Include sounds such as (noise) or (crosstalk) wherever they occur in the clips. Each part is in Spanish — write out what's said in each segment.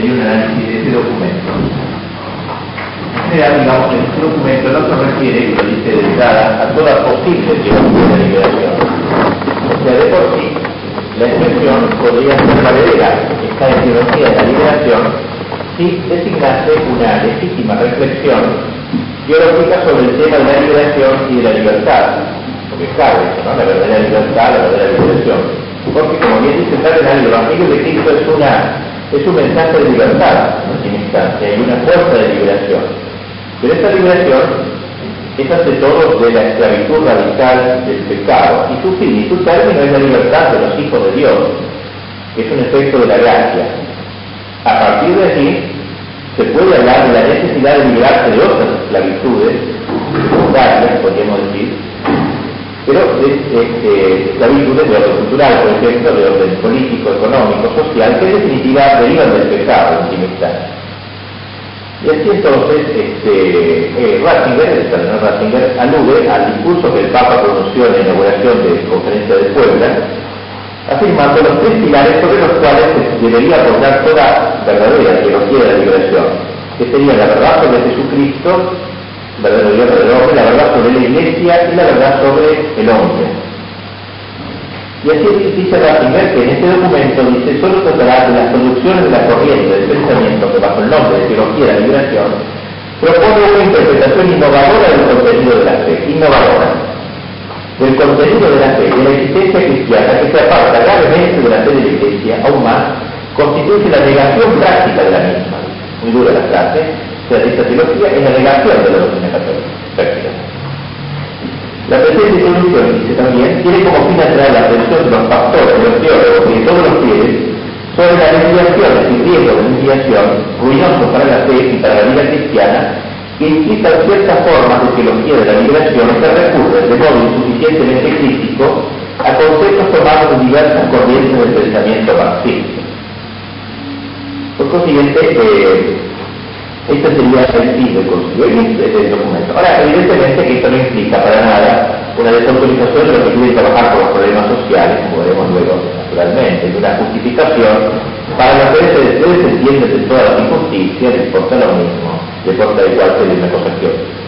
hay un análisis de ese documento. En general, digamos, este documento no se refiere, y lo dice de entrada, a toda posible teología de liberación. O sea, de por sí, la expresión podría ser valedera, esta teología de la liberación, si designase una legítima reflexión teológica sobre el tema de la liberación y de la libertad. Porque eso, ¿no? La verdadera libertad, la verdadera liberación. Porque como bien dice el Evangelio de Cristo es una es un mensaje de libertad, en instancia, hay una fuerza de liberación. Pero esta liberación es ante todo de la esclavitud radical del pecado, y su fin y su término es la libertad de los hijos de Dios, es un efecto de la gracia. A partir de allí, se puede hablar de la necesidad de liberarse de otras esclavitudes, podríamos decir, pero de esclavitudes de orden cultural, por ejemplo, de orden político, económico, social, que en definitiva derivan del pecado en Y así entonces, este, eh, Ratzinger, el cardenal Ratzinger, alude al discurso que el Papa pronunció en la inauguración de la Conferencia de Puebla, afirmando los tres pilares sobre los cuales se debería apoyar toda verdadera teología de la liberación, que sería la verdad sobre Jesucristo, Dios, la verdad sobre la iglesia y la verdad sobre el hombre. Y así dice Ratzinger que en este documento dice solo tratará de las producciones de la corriente del pensamiento que bajo el nombre de teología de la liberación propone una interpretación innovadora del contenido de la fe, innovadora, del contenido de la fe, de la existencia cristiana que se aparta gravemente de la fe de la iglesia, aún más, constituye la negación práctica de la misma. Muy dura la frase, esta teología es la negación de la doctrina católica. La presente solución, dice también, tiene como fin atraer la atención de los pastores, de los teólogos y de todos los fieles sobre las desviaciones y riesgos de desviación ruinosos para la fe y para la vida cristiana que implican ciertas formas de teología de la liberación que recurren de modo insuficientemente crítico a conceptos tomados de diversas corrientes del pensamiento marxista. Por consiguiente, eh, este sería el fin del concilio del documento. Ahora, evidentemente que esto no implica para nada una desautorización de lo que quiere trabajar con los problemas sociales, como veremos luego naturalmente, y una justificación para la que se desentiende de todas las injusticias, les importa lo mismo, les importa igual que una cosa que otra.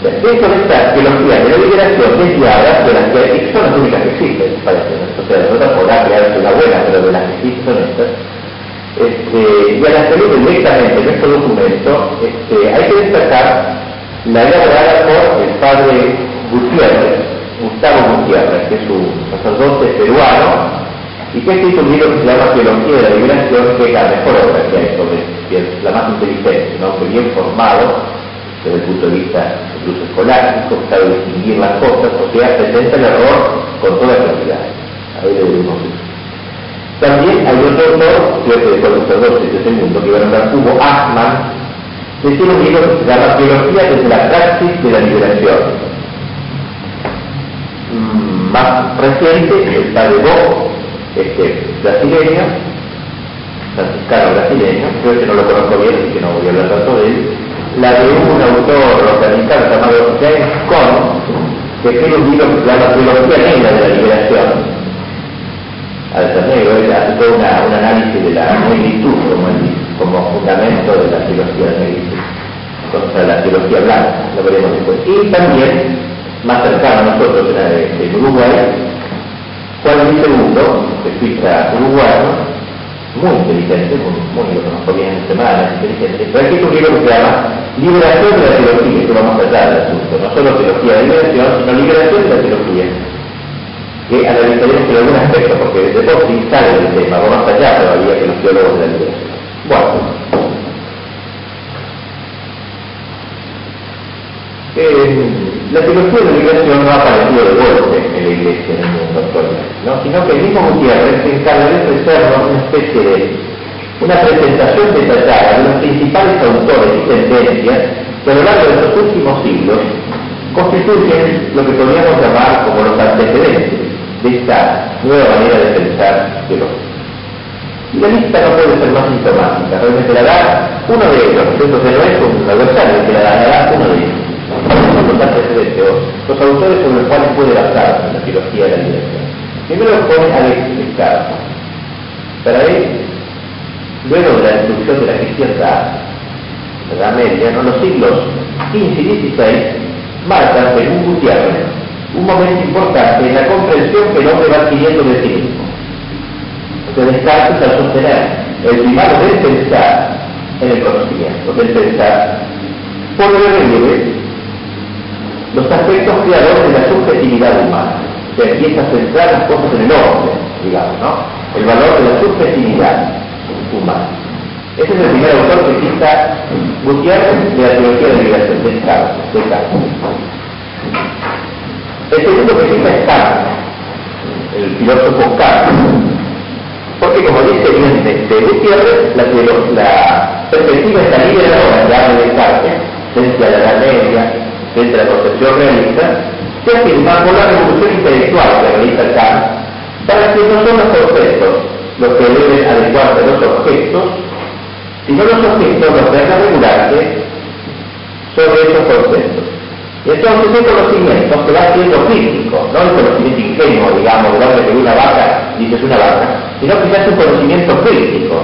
Dentro de esta teología de la liberación desviada de las que son las únicas que existen, parece. O sea, de otra podrá crearse una buena, pero de las que existen son estas este, y a la salud directamente en este documento, este, hay que destacar la elaborada por el padre Gutiérrez, Gustavo Gutiérrez, que es un sacerdote peruano, y que ha escrito un libro que se llama Teología de la Liberación, que es la mejor obra que hay sobre, que es la más inteligente, ¿no? que bien formado desde el punto de vista incluso escolástico, sabe distinguir las cosas, o sea, presenta el error con toda claridad. A ver, le también hay otro autor, que de de ese mundo, que va a nombrar Hugo Achman, que tiene un libro que se desde la praxis de la liberación. Mm, más reciente, el padre Bo, este, brasileño, franciscano brasileño, creo que no lo conozco bien, así que no voy a hablar tanto de él, la de un autor norteamericano llamado James Cone, que escribe un libro que se llama Negra de la Liberación, negro, él hace todo una, un análisis de la negritud como, como fundamento de la teología negritud, contra la teología blanca, lo veremos después. Y también, más cercano a nosotros en, Uruguay, Juan Luis II, jesuita uruguayo, muy inteligente, muy, muy lo conozco bien en semana, inteligente, pero aquí un libro que se llama Liberación de la Teología, que vamos a tratar del asunto, no solo teología de liberación, sino liberación de la teología que analizaremos en algún aspecto, porque desde sí sale del tema, va más allá todavía que los teólogos de la liberación. Bueno, eh, la teología de la liberación no ha aparecido de golpe en la iglesia en el mundo actualmente, ¿no? sino que el mismo Gutiérrez se encarga de ofrecernos una especie de una presentación detallada de los principales autores y tendencias que a lo largo de los últimos siglos constituyen lo que podríamos llamar como los antecedentes de esta nueva manera de pensar de los y la lista no puede ser más sintomática, realmente la da uno de ellos, entonces no es un adversario que la da, la da uno de ellos. Son los autores sobre los cuales puede basarse la teología de la liberación. Primero pone a Descartes. Para él, luego de la destrucción de la cristiandad, de la media, ¿no? los siglos XV y XVI marcan, según Gutiérrez, un momento importante en la comprensión que el hombre va adquiriendo de sí mismo. Se Descartes al sostener el primado del pensar en el conocimiento, del pensar, pone de relieve los aspectos creadores de la subjetividad humana. Se empieza a centrar las cosas en el hombre, digamos, ¿no? El valor de la subjetividad humana. Ese es el primer autor que cita Gutiérrez de la teología de liberación, de Descartes. El segundo que cita es Kant, el filósofo Kant, porque como dice bien de, Gutiérrez, la, la perspectiva está liberadora de habla de Descartes, a la Edad Media, a la concepción realista, se afirma por la revolución intelectual que realiza Kant, para que no son los conceptos los que deben adecuarse a los objetos, sino los objetos los que deben regularse sobre esos conceptos. Entonces ese conocimiento se va siendo crítico, no el conocimiento ingenuo, digamos, del hombre que ve una vaca dice es una vaca, sino que se hace un conocimiento crítico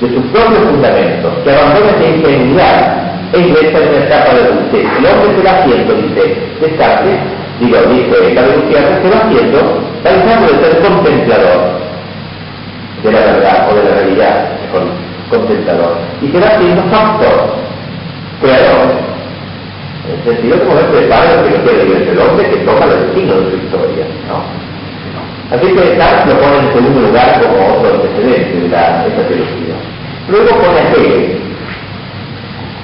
de sus propios fundamentos, que abandona esa ingenuidad e ingresa en una etapa de adultez. El hombre se va haciendo, dice Descartes, digo, dice Carlos Gutiérrez, se va haciendo, va dejando de ser contemplador de la verdad o de la realidad, mejor contemplador, y se va haciendo factor, creador. El sentido como el prepara que no quiere el hombre que toma el destino de su historia. ¿no? Así que Descartes lo pone en segundo lugar como otro antecedente de la, esta teología. Luego pone a Hegel,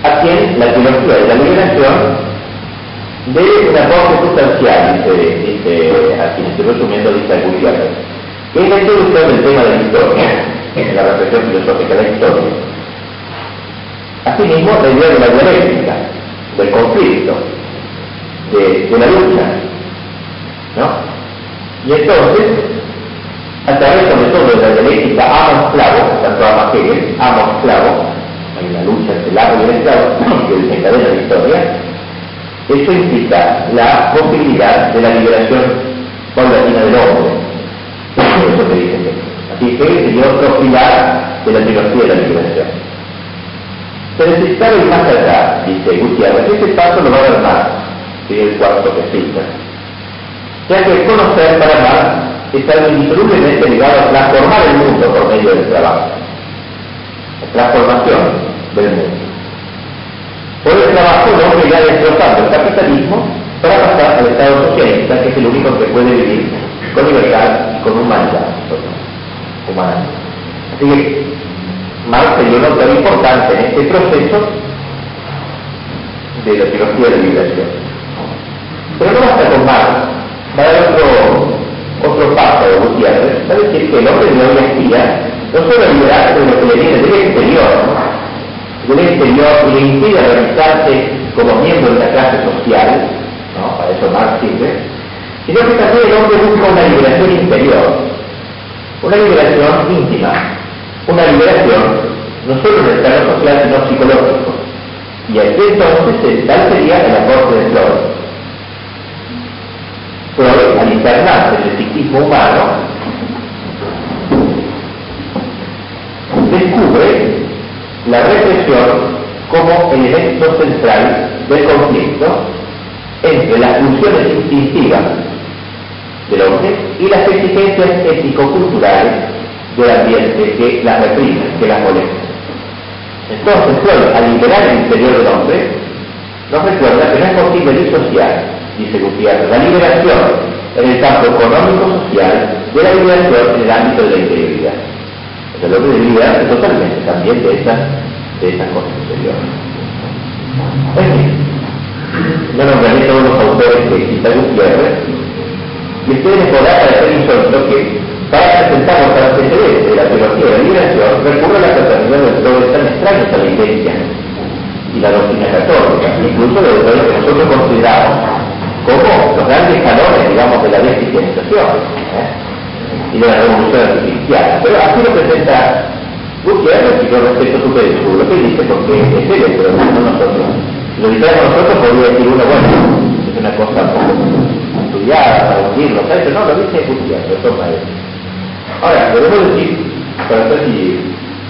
a quien la teología de la liberación debe un aporte sustancial, dice, dice aquí, estoy resumiendo, dice Gutiérrez, que es la introducción del tema de la historia, (laughs) la reflexión filosófica de la historia. Asimismo, la idea de la dialéctica, del conflicto, de, de la lucha, ¿no? Y entonces, a través sobre todo de la dialéctica amo-esclavo, tanto ama Hegel, amo-esclavo, hay una lucha entre el amo y el esclavo (clears throat) que desencadena la historia, eso implica la posibilidad de la liberación paulatina del hombre. Eso es que dicen. Así que sería otro pilar de la teología de la liberación. Se necesitaba ir más allá, dice Gutiérrez. Ese paso lo va a ver más, que el cuarto que cita. Ya que conocer para amar está indisolublemente ligado a transformar el mundo por medio del trabajo. La transformación del mundo. Por el trabajo el hombre irá destrozando el capitalismo para pasar al Estado socialista, que es el único que puede vivir con libertad y con humanidad. Humana. Así que Marx sería un autor importante en este proceso de la teología de liberación. Pero no basta con Marx, va a otro, otro paso de Gutiérrez, va a decir que el hombre de hoy en no solo liberarse de lo que le viene del exterior, del exterior y le impide realizarse como miembro de la clase social, ¿no? para eso Marx sirve, sino que también el hombre busca una liberación interior, una liberación íntima, una liberación no solo en el social, sino psicológico. Y aquí entonces tal sería el aporte de Freud. Freud, al internarse el psiquismo humano, descubre la represión como elemento central del conflicto entre las funciones instintivas del hombre y las exigencias ético-culturales del ambiente que las reprimen, que las molestan. Entonces, al liberar el interior del hombre, nos recuerda que no es posible disociar, dice Gutiérrez, la liberación en el campo económico-social de la liberación en el ámbito de la interioridad. El hombre debe liberarse totalmente también de esas, de esas cosas exteriores. En fin, no nombraré todos los autores que cita Gutiérrez, y ustedes les podrá parecer insólito que para presentar los antecedentes de la teología de la liberación recurre a la paternidad de autores tan extraños a la iglesia y la doctrina católica, incluso de autores que nosotros consideramos como los grandes canones, digamos, de la descristianización. ¿eh? y de la revolución cristiana. Pero así lo presenta Gutiérrez y con respeto su su lo que dice porque es él, pero no nosotros. Lo dijéramos nosotros podría decir uno, bueno, es una cosa estudiada para decirlo, pero no, lo dice Gutiérrez, toma él. Ahora, debemos decir, para si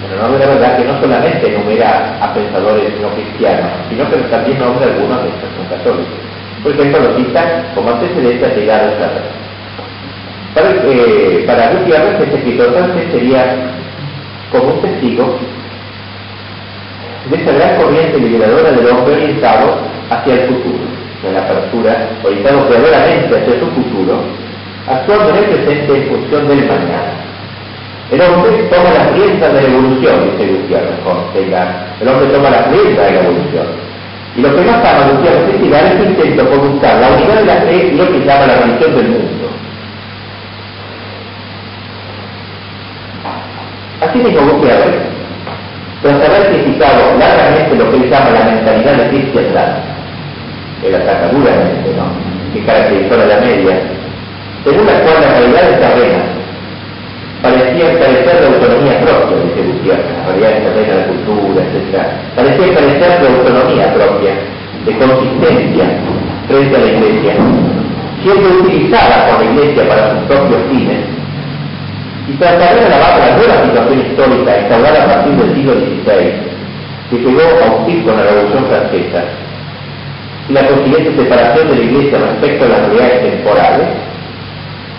en honor de la verdad que no solamente enumera a pensadores no cristianos, sino que también nombra algunos de estos son católicos. Por ejemplo, lo cita como antecedente a llegar a. Para, eh, para Gutiérrez, este escritor francés sería como un testigo de esa gran corriente liberadora del hombre orientado hacia el futuro, de la apertura, orientado claramente hacia su futuro, actuando en el presente en función del mañana. El hombre toma las riendas de la evolución, dice Gutiérrez El hombre toma las riendas de la evolución. Y lo que más ama Gutiérrez es es su intento por buscar la unidad de la fe y lo que llama la religión del mundo. Así mismo Gutiérrez, tras haber criticado largamente lo que él llama la mentalidad de cristiandad, el ataca duramente, ¿no? que caracterizó la Edad Media, según la cual las realidades terrenas parecían carecer de autonomía propia, dice Gutiérrez, las realidades terrenas, la cultura, etc. Parecían carecer de autonomía propia, de consistencia frente a la Iglesia, siendo utilizada por la Iglesia para sus propios fines, y tratar de alabar la nueva situación histórica instaurada a partir del siglo XVI, que llegó a un con la Revolución Francesa, y la consiguiente separación de la Iglesia respecto a las realidades temporales,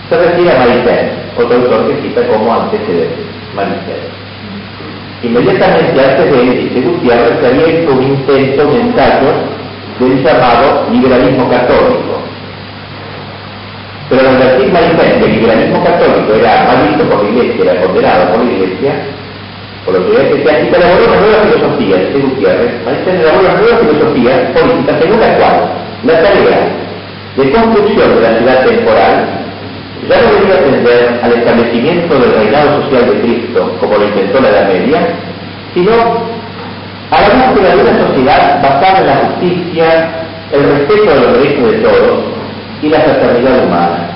se refiere a Maritain, otro autor que cita como antecedente, Maritain. Inmediatamente antes de él, dice Gutiérrez, se había hecho un intento, un ensayo del llamado liberalismo católico. Pero al advertir Maritain que el liberalismo católico era mal por la Iglesia, era condenado por la Iglesia, por lo que eclesiástica elaboró una nueva filosofía, dice Gutiérrez, Maritain elaboró una nueva filosofía política según la cual la tarea de construcción de la ciudad temporal ya no debía atender al establecimiento del reinado social de Cristo, como lo intentó la Edad Media, sino a la búsqueda de una sociedad basada en la justicia, el respeto de los derechos de todos y la fraternidad humana.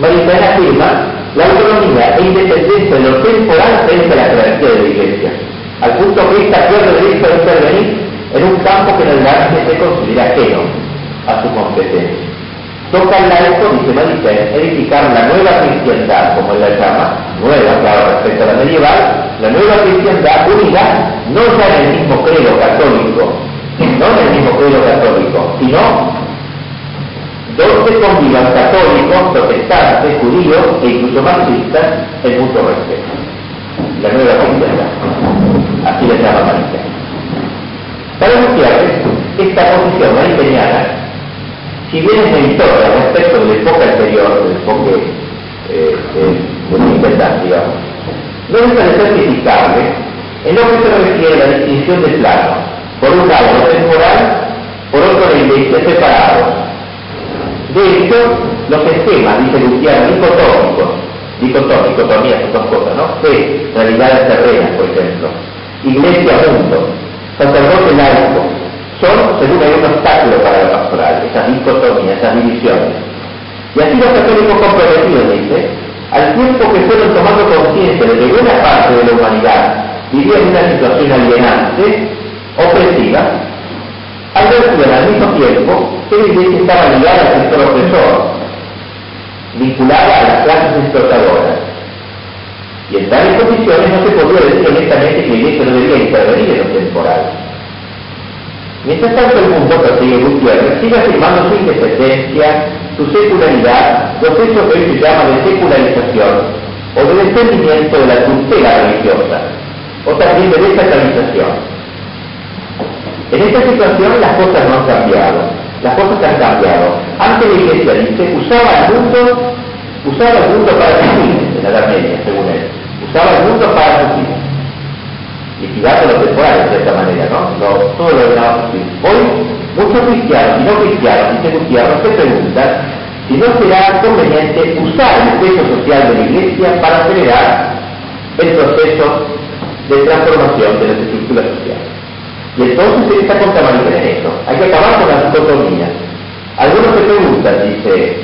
Maritain afirma la autonomía e independencia de lo temporal frente a la jerarquía de la Iglesia, al punto que esta pierde derecho a intervenir en un campo que en el se considera ajeno a su competencia. Toca al laico, dice Maritain, edificar la nueva cristiandad, como él la llama, nueva, claro, respecto a la medieval, la nueva cristiandad unida, no ya en el mismo credo católico, no en el mismo credo católico, sino donde convivan católicos, protestantes, judíos e incluso marxistas en mucho respeto. La nueva cristiandad. Así le llama Maritain. Para Gutiérrez, esta posición mariteñana si bien es meritoria respecto de la época anterior, del enfoque eh, de, la libertad, digamos, no deja de ser criticable en lo que se refiere a la distinción de plano, por un lado lo temporal, por otro la iglesia, separados. De hecho, los esquemas, dice Gutiérrez, dicotómicos, dicotómicos, dicotomías son dos cosas, ¿no? Fe, realidades terrenas, por ejemplo, iglesia-mundo, sacerdote laico, son, según hay un obstáculo para la pastoral, esas dicotomías, esas divisiones. Y así los católicos comprometidos, dice, al tiempo que fueron tomando conciencia de que buena parte de la humanidad vivía en una situación alienante, opresiva, advertían al mismo tiempo que la iglesia estaba ligada al sector opresor, vinculada a las clases explotadoras. Y en tales condiciones no se podía decir honestamente que la iglesia no debía intervenir en lo temporal Mientras tanto el mundo, persigue Gutiérrez, sigue afirmando su independencia, su secularidad, proceso que hoy se llama de secularización o de descendimiento de la tutela religiosa, o también de desacralización. En esta situación las cosas no han cambiado, las cosas han cambiado. Antes la iglesia dice, usaba el mundo, usaba el mundo para sus fines, en la Edad según él. Usaba el mundo para sus fines liquidando lo temporal de esta manera, ¿no? Todo lo demás Hoy, muchos cristianos y no cristianos, dice Gutiérrez, se preguntan si no será conveniente usar el peso social de la Iglesia para acelerar el proceso de transformación de las estructuras sociales. Y entonces se está contaminando en eso. Hay que acabar con las dicotomías. Algunos se preguntan, dice,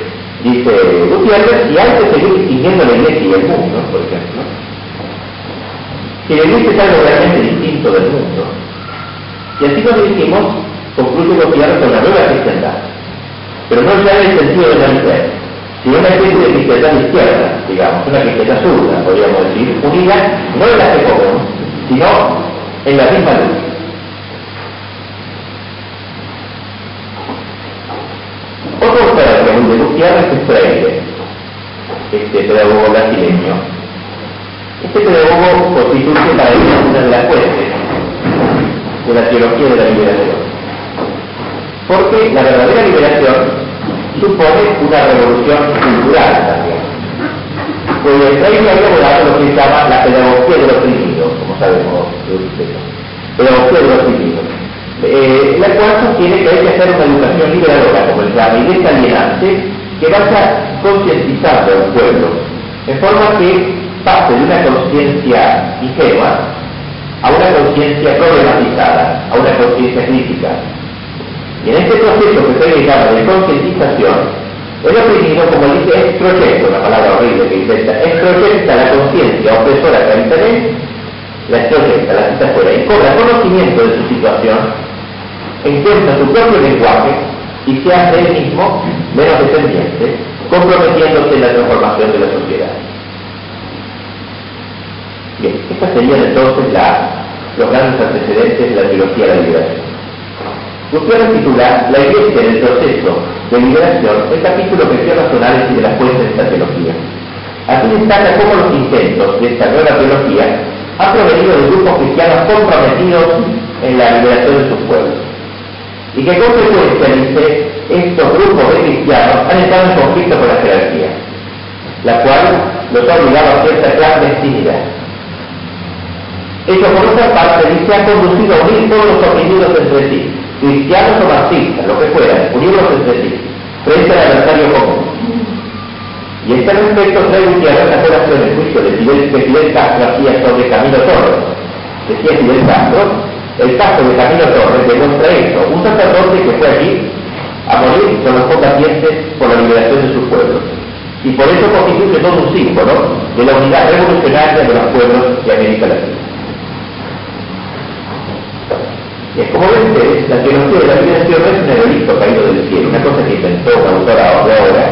dice Gutiérrez, si hay que seguir distinguiendo la Iglesia y el mundo, por ejemplo que la iglesia es algo realmente distinto del mundo. Y así nos dijimos, concluye Gutiérrez con la nueva cristiandad. Pero no ya en el sentido de la libertad, sino una especie de cristiandad izquierda, digamos, una cristiandad zurda, podríamos decir, unida no en la que comemos, sino en la misma luz. Otro que de Gutiérrez es Freire, este pedagogo brasileño. Este pedagogo constituye para él una de las fuentes de la teología de la liberación. Porque la verdadera liberación supone una revolución cultural también. Pues Freire había abordado lo que se llama la pedagogía de los oprimidos, como sabemos, pedagogía de los oprimidos eh, la cual sostiene que hay que hacer una educación liberadora, como el llama, y desalienante, que vaya concientizando al pueblo, de forma que pase de una conciencia ingenua a una conciencia problematizada, a una conciencia crítica. Y en este proceso que le llama de concientización, el oprimido, como dice, extroyecta, una palabra horrible que intenta, extroyecta la conciencia opresora que habita en la extroyecta, la cita fuera, y cobra conocimiento de su situación encuentra su propio lenguaje y se hace él mismo menos dependiente, comprometiéndose en la transformación de la sociedad. Bien, estas serían entonces los grandes antecedentes de la teología de la liberación. Gutiérrez titula La Iglesia en el proceso de liberación el capítulo que cierra su análisis de las fuentes de esta teología. Aquí destaca cómo los intentos de esta nueva teología han provenido de grupos cristianos comprometidos en la liberación de sus pueblos y que consecuencia, dice, estos grupos de cristianos han estado en conflicto con la jerarquía, la cual los ha obligado a cierta clandestinidad. Eso por otra parte dice ha conducido a unir todos los oprimidos entre sí, cristianos o marxistas, lo que fueran, unirlos entre sí, frente al adversario común. Y este respecto trae Gutiérrez la colación el juicio de Fidel, que Fidel Castro hacía sobre Camilo Torres. Decía Fidel Castro el caso de Camilo Torres demuestra esto, un sacerdote que fue allí a morir con los combatientes por la liberación de sus pueblos. Y por eso constituye todo un símbolo de la unidad revolucionaria de los pueblos de América Latina. Y es como ven ustedes, la teología de la liberación no es un erudito caído del cielo, una cosa que inventó una autora de ahora,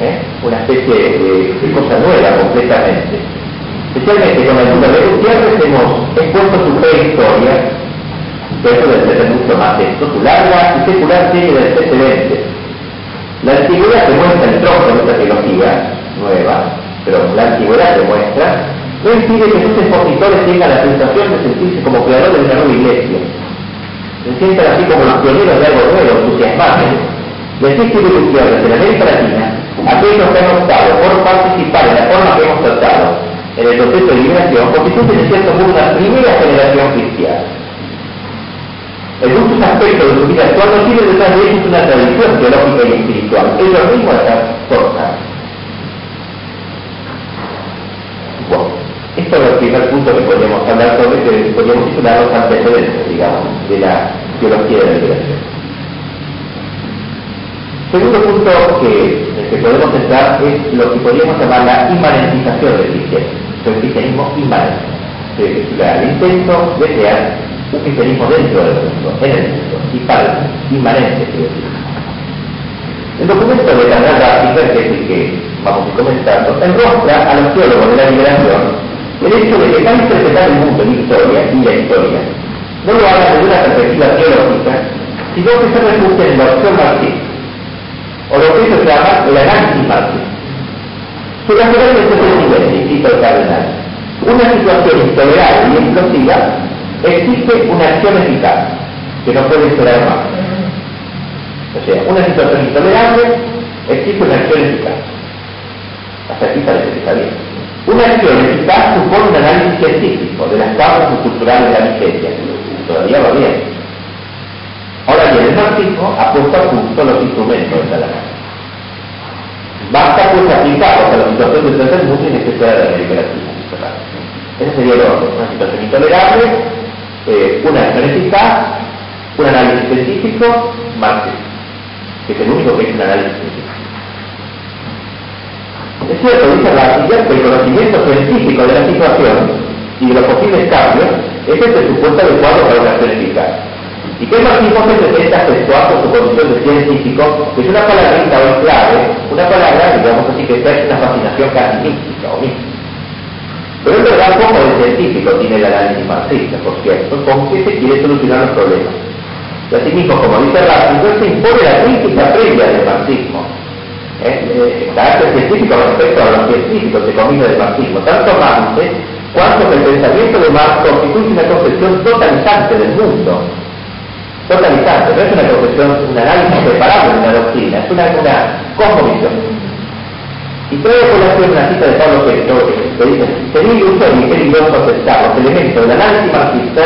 ¿eh? una especie de, de, cosa nueva completamente. Especialmente con la ayuda de Gutiérrez hemos expuesto su prehistoria eso debe ser mucho más esto, su larga y secular serie de antecedentes. La antigüedad demuestra el tronco de esta teología nueva, pero la antigüedad demuestra, no impide que sus expositores tengan la sensación de sentirse como creadores de una nueva iglesia. Se sientan así como los pioneros de algo nuevo, entusiasmantes. Les escribe Gutiérrez en América Latina, aquellos que han optado por participar en la forma que hemos tratado en el proceso de liberación, constituyen en cierto modo una primera generación cristiana en muchos aspectos de su vida actual no tiene detrás de ellos una tradición teológica y espiritual. Ellos mismos la transportan. Bueno, esto es el primer punto que podríamos hablar sobre, que podríamos titular los antecedentes, digamos, de la teología de la liberación. Segundo punto que, el que podemos entrar es lo que podríamos llamar la inmanentización del cristianismo, el cristianismo inmanente, el intento de crear un cristianismo dentro del mundo, en el mundo, y para inmanente, quiero decir. El documento de la gráfica, que es el que vamos a ir comentando, enrostra a los teólogos de la liberación el hecho de que van a interpretar el mundo en historia y la historia no lo hagan desde una perspectiva teológica, sino que se refugian en la opción marxista, o lo que ellos llaman el análisis marxista. Su el siguiente, cito el cardenal, una situación intolerable y explosiva existe una acción eficaz que no puede esperar más. O sea, una situación intolerable, existe una acción eficaz. Hasta aquí parece que está bien. Una acción supone un análisis científico de las causas estructurales de la miseria. Todavía va bien. Ahora bien, el marxismo ha puesto a punto los instrumentos de la Basta pues aplicarlos a la situación del tercer mundo y especial de la América Latina. Ese sería el orden. Una situación intolerable, eh, una eficaz, un análisis científico, Marx, que es el único que es un análisis científico. Es cierto, dice Ratzinger, que el conocimiento científico de la situación y de los posibles cambios es el presupuesto adecuado para una acción. Y que el marxismo se presenta efectuar por su condición de científico, que es una palabrita hoy clave, una palabra, digamos así, que es una fascinación casi mística o mística. Pero es verdad poco de científico tiene el análisis marxista, por cierto, con que se quiere solucionar los problemas. Y asimismo, como dice Ratzinger, se impone la crítica previa del marxismo. ¿Eh? Eh, carácter científico respecto a los científicos de comida del marxismo, tanto más cuanto que el pensamiento de Marx constituye una concepción totalizante del mundo. Totalizante, no es una concepción, un análisis preparado de una doctrina, es una, una cosmovisión. Y trae a colación una cita de Pablo Petro que dice, sería ilusorio y peligroso aceptar los elementos del análisis marxista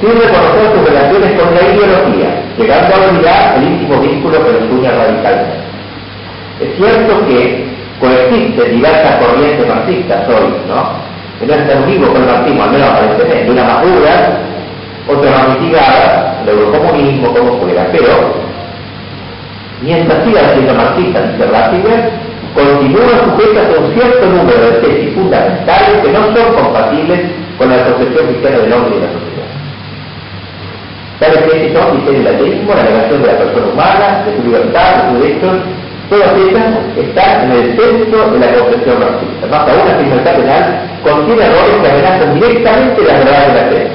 sin reconocer sus relaciones con la ideología, llegando a olvidar el íntimo vínculo que los une radicalmente. Es cierto que coexisten diversas corrientes marxistas hoy, ¿no? que no están vivos con el marxismo, al menos aparentemente, una más dura, otra más mitigada, el eurocomunismo, como fuera, pero mientras sigan siendo marxistas, Ratzinger, continúan sujetas a un cierto número de tesis fundamentales que no son compatibles con la concepción cristiana del hombre y de la sociedad. Tales tesis son, dice el ateísmo, la negación de la persona humana, de su libertad, de sus derechos, Todas ellas están en el centro de la concepción marxista. Más aún, la penal contiene errores que amenazan directamente la verdad de la fe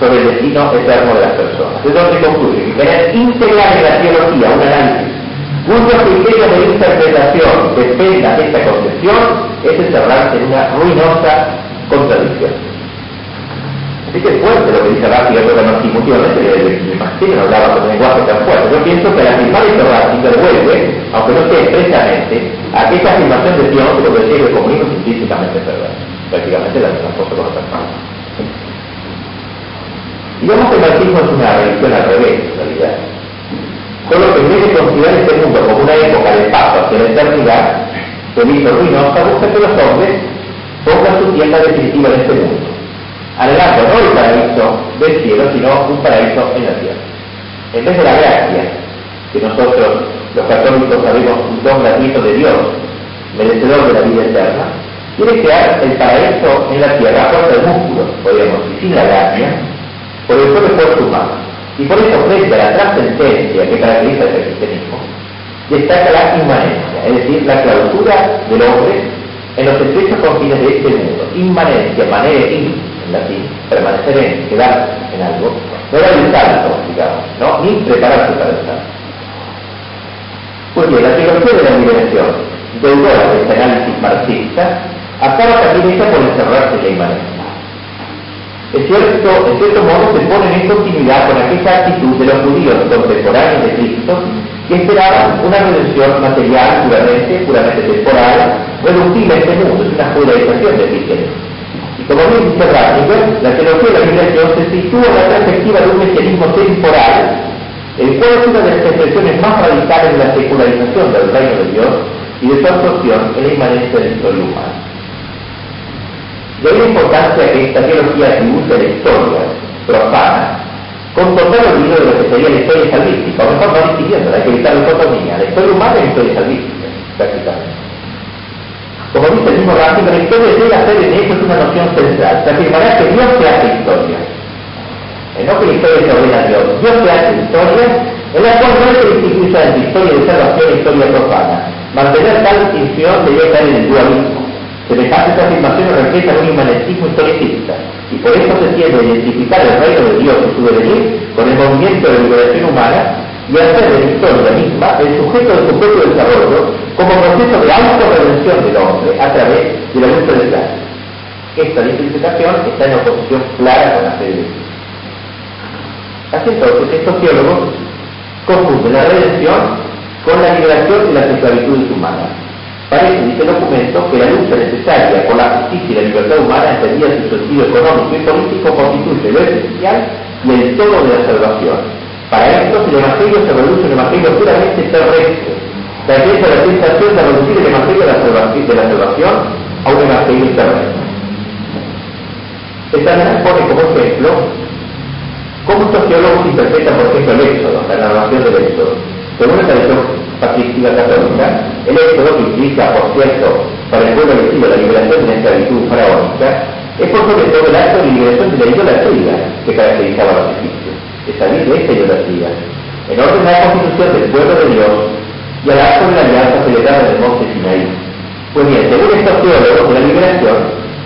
sobre el destino eterno de las personas. De donde concluye que querer integrar en la teología un análisis cuyo criterio de interpretación dependa de esta concepción es encerrarse en una ruinosa contradicción. Así que es fuerte lo que dice Ratzinger sobre la últimamente el marxismo no hablaba con lenguaje tan fuerte. Yo pienso que la afirmar esto Ratzinger vuelve, aunque no sea expresamente, a que esta afirmación de Dios de lo que el comunismo es intrínsecamente perversa. Prácticamente la misma cosa con otras palabras. Digamos que el marxismo es una religión al revés, en realidad. Solo que en vez de considerar este mundo como una época de paso hacia la eternidad, se dice ruinosa, busca que los hombres pongan su tienda definitiva en este mundo anhelando no el paraíso del cielo, sino un paraíso en la tierra. En vez de la gracia, que nosotros los católicos sabemos un don gratuito de Dios, merecedor de la vida eterna, quiere crear el paraíso en la tierra a fuerza de músculos, podríamos decir, sin la gracia, por el solo esfuerzo humano. Y por eso frente a la trascendencia que caracteriza el cristianismo, destaca la inmanencia, es decir, la clausura del hombre en los estrechos confines de este mundo. Inmanencia, manera en latín, permanecer en, quedar en algo, no era el salto, digamos, ¿no? ni prepararse para el. Pues bien, la teología de la liberación, deudora de este análisis marxista, acaba también ella por encerrarse en la inmanencia. Es cierto, en cierto modo se pone en continuidad con aquella actitud de los judíos contemporáneos de Cristo que esperaban una redención material puramente, puramente temporal, reductible a este mundo, es una judaización de cristianismo. Como bien dice Ratzinger, la teología de la liberación se sitúa en la perspectiva de un mesianismo temporal, el cual es una de las expresiones más radicales de la secularización del reino de Dios y de su absorción en la inmanencia de la historia humana. De ahí la importancia que esta teología atribuye a la historia profana, con total olvido de lo que sería la historia salvífica, o mejor no distinguiéndola, hay que evitar los otros La historia humana es la historia salvífica, prácticamente. Como dice el mismo Ratzinger, la historia llega a ser en hecho es una noción central. Se afirmará que Dios se hace historia. Eh, no que la historia se ordena a Dios. Dios se hace historia, en la cual no se distingue entre historia de salvación e historia profana. Mantener tal distinción debe caer en el dualismo. Semejantes afirmaciones reflejan un inmanentismo historicista, y por eso se tiende a identificar el reino de Dios y su devenir con el movimiento de liberación humana y hacer de la historia misma el sujeto de su propio desarrollo como proceso de autorredención del hombre a través de la lucha de clase. Esta identificación está en oposición clara con la fe de Dios. Así entonces, estos teólogos confunden la redención con la liberación de las esclavitudes humanas. Parece, dice el documento, que la lucha necesaria por la justicia y la libertad humana, entendida en su sentido económico y político, constituye lo esencial y el todo de la salvación para esto, el Evangelio se reduce a un Evangelio puramente terrestre. La iglesia la tentación de reducir el Evangelio de la, de la salvación a un Evangelio terrestre. Esta pone como ejemplo cómo estos teólogos interpretan, por ejemplo, el Éxodo, la narración del Éxodo. Según la tradición patrística católica, el Éxodo que implica, por cierto, para el pueblo elegido la liberación de la esclavitud faraónica, es por sobre todo el acto de liberación de la idolatría que caracterizaba a los de salir de esta idolatría, en orden a la constitución del pueblo de Dios y al acto de la alianza celebrada en el monte Sinaí. Pues bien, según estos teólogos de la liberación,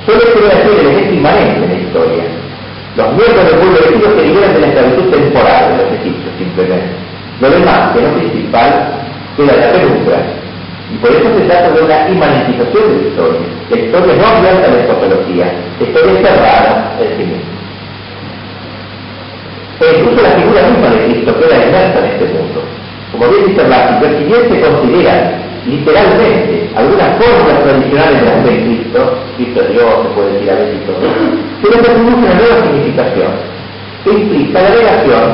solo se debe hacer el elemento inmanente en la historia. Los miembros del pueblo elegido se liberan de la esclavitud temporal de los egipcios, simplemente. Lo demás, que no principal, queda la penumbra. Y por eso se trata de una inmanentización de la historia. La historia no abierta a la escatología, la historia cerrada en sí misma. Incluso la figura misma de Cristo queda inmersa en este mundo. Como bien dice Ratzinger, si bien se considera literalmente algunas formas tradicionales de la fe en Cristo, Cristo Dios, se puede decir a veces todo, se atribuye una nueva significación que implica la negación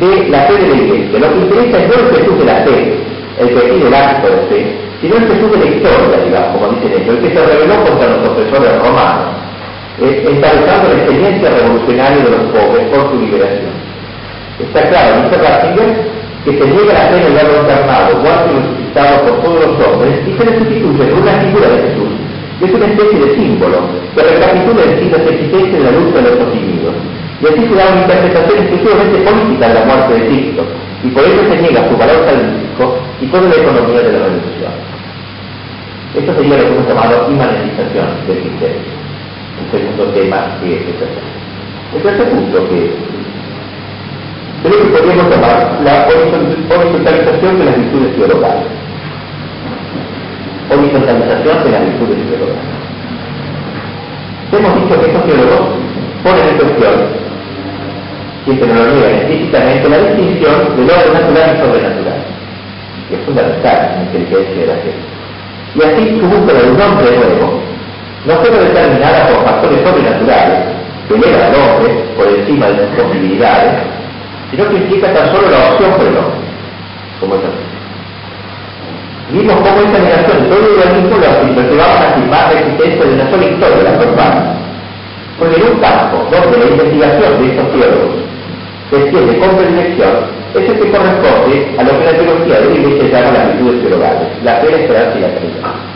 de la fe de la iglesia. Lo que interesa es no el Jesús de la fe, el que pide el acto de fe, sino el Jesús de la historia, digamos, como dicen ellos, el que se reveló contra los opresores romanos, eh, la experiencia revolucionaria de los pobres por su liberación. Está claro, dice Ratzinger, que se niega la fe en el verbo encarnado, muerto y resucitado por todos los hombres, y se le sustituye por una figura de Jesús, que es una especie de símbolo, que recapitula en sí las existencias de la lucha de los oprimidos. Y así se da una interpretación exclusivamente política de la muerte de Cristo, y por ello se niega su valor salvífico y toda la economía de la revolución. Esto sería lo que hemos llamado inmanentización del cristianismo, el segundo tema que es el El tercer punto que Creo que podríamos llamar la horizontalización de las virtudes teologales. Horizontalización de las virtudes teologales. Hemos dicho que estos teólogos ponen en cuestión, siempre no lo niegan explícitamente, la distinción del orden natural y sobrenatural, que es fundamental en la inteligencia de la fe. Y así su búsqueda de un hombre nuevo no solo determinada por factores sobrenaturales que elevan al hombre por encima de sus posibilidades, sino que implica tan solo la opción por el hombre, como es así. Vimos cómo esta negación de todo el organismo lo llevaba a afirmar la existencia de una sola historia, la propaganda. Porque en un campo donde la investigación de estos teólogos se extiende con predilección, es el que corresponde a lo que la teología de la iglesia llama las virtudes teologales, la fe, la esperanza y la caridad.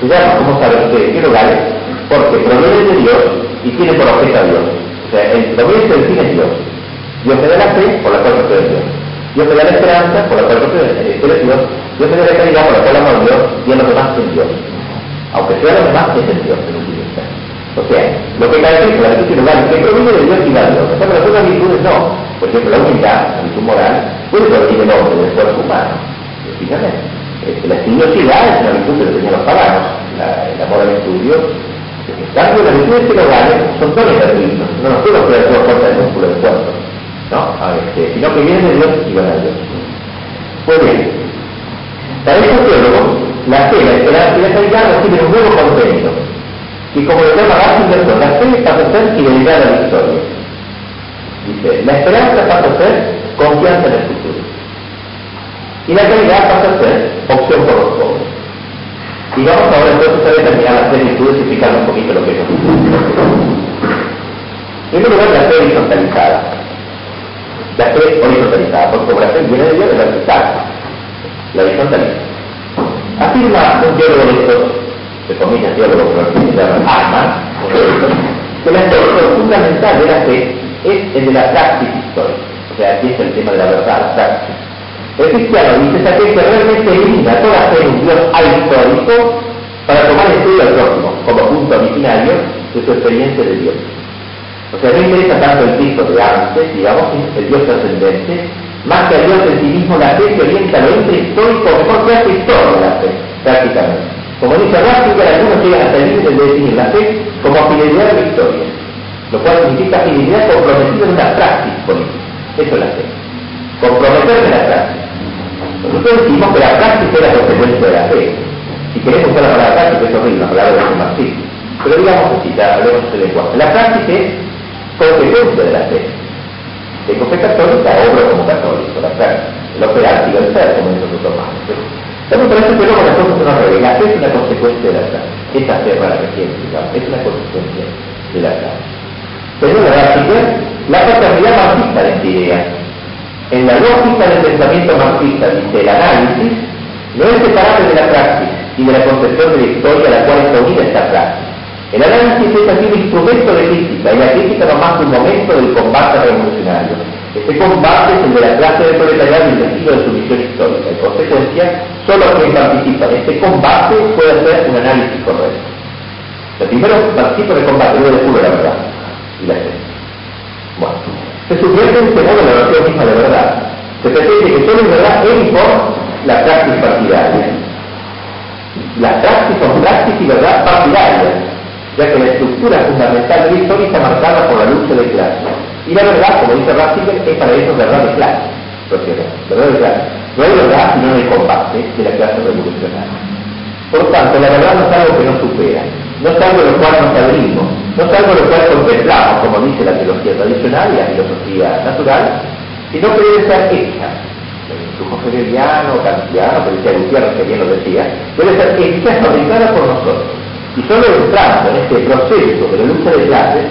Se llama, como saben ustedes, teologales porque provienen de Dios y tienen por objeto a Dios. O sea, el proviene del fin es Dios. Dios me da la fe, por la cual creo en Dios. Dios me da la esperanza, por la cual creo en Dios. Dios me da la caridad, por la cual amo a Dios, y en los demás en Dios. Aunque sea los demás, es en Dios, en última O sea, lo que caracteriza la virtud lugar que proviene de Dios y da Dios. O sea, las otras virtudes no. Por ejemplo, la humildad, la virtud moral, puede provenir del hombre, del cuerpo humano. Fíjate. Este, la estudiosidad es una virtud que tenían los paganos, el amor al estudio. En cambio, las virtudes teologales son dones gratuitos, no nos puedo creer por fuerza del músculo del. ¿no? Este, sino que viene de Dios y van a Dios. Pues bien, para estos teólogos, la fe, la esperanza y la caridad reciben un nuevo contenido, y como lo llama Ratzinger, la fe pasa a ser fidelidad a la historia. Dice, la esperanza pasa a ser confianza en el futuro. Y la caridad pasa a ser opción por los pobres. Y vamos ahora entonces a determinar las y explicar un poquito lo que es. En la fe horizontalizada la fe horizontalizada, la fe viene de Dios, vertical, la horizontaliza. Afirma un teólogo de estos, se comillas teólogo, pero que se llama Arman, que la fundamental de la fe es el de la praxis histórica. O sea, aquí es el tema de la verdad, la praxis. El cristiano dice esa fe que realmente elimina toda fe en Dios histórico para tomar el estudio al próximo como punto originario de su experiencia de Dios. O sea, no interesa tanto el Cristo de antes, digamos, el Dios trascendente, más que el Dios en sí mismo, la fe que orienta lo histórico, mejor que hace historia la fe, prácticamente. Como dice Ratzinger, algunos llegan hasta el límite de definir la fe como fidelidad de la historia, lo cual significa fidelidad comprometida en una práctica política. Eso es la fe. Comprometerse en la práctica. Nosotros decimos que la práctica es la consecuencia de la fe. Si queremos usar la palabra práctica, es horrible, la palabra de marxismo. Pero digamos así, ya hablemos de lenguaje. La práctica es consecuencia de la fe. Tengo fe católica, obro como católico, la fe, el operar y el ser, como dice los romanos. También por eso que luego las cosas nos revelan. La fe es una consecuencia de la fe. Esta fe para que digamos, es una consecuencia de la fe. Según la práctica, la paternidad marxista de esta idea. En la lógica del pensamiento marxista, dice el análisis, no es separable de la práctica y de la concepción de la historia a la cual está unida esta práctica. El análisis es así un instrumento de crítica, y la crítica no más que un momento del combate revolucionario. Este combate es el de la clase de proletariado y el destino de su misión histórica. En consecuencia, solo quien participa en este combate puede hacer un análisis correcto. El primero participo de combate, luego descubro la verdad y la fe. Bueno, se subvierte en este modo la verdad. Se pretende que solo verdad en por la praxis partidaria. Las praxis son praxis y verdad partidarias, ya que la estructura fundamental de la historia está marcada por la lucha de clases. Y la verdad, como dice Ratzinger, es para ellos verdad de clase. ¿Verdad de clase? No hay verdad sino en el combate de la clase revolucionaria. Por tanto, la verdad no es algo que nos supera, no es algo lo cual nos abrimos, no es algo lo cual contemplamos, como dice la teología tradicional y la filosofía natural, sino que debe ser. El flujo hegeliano, kantiano, que decía Gutiérrez, que bien lo decía, debe ser hecha, fabricada por nosotros. Y solo entrando en este proceso de la lucha de clases,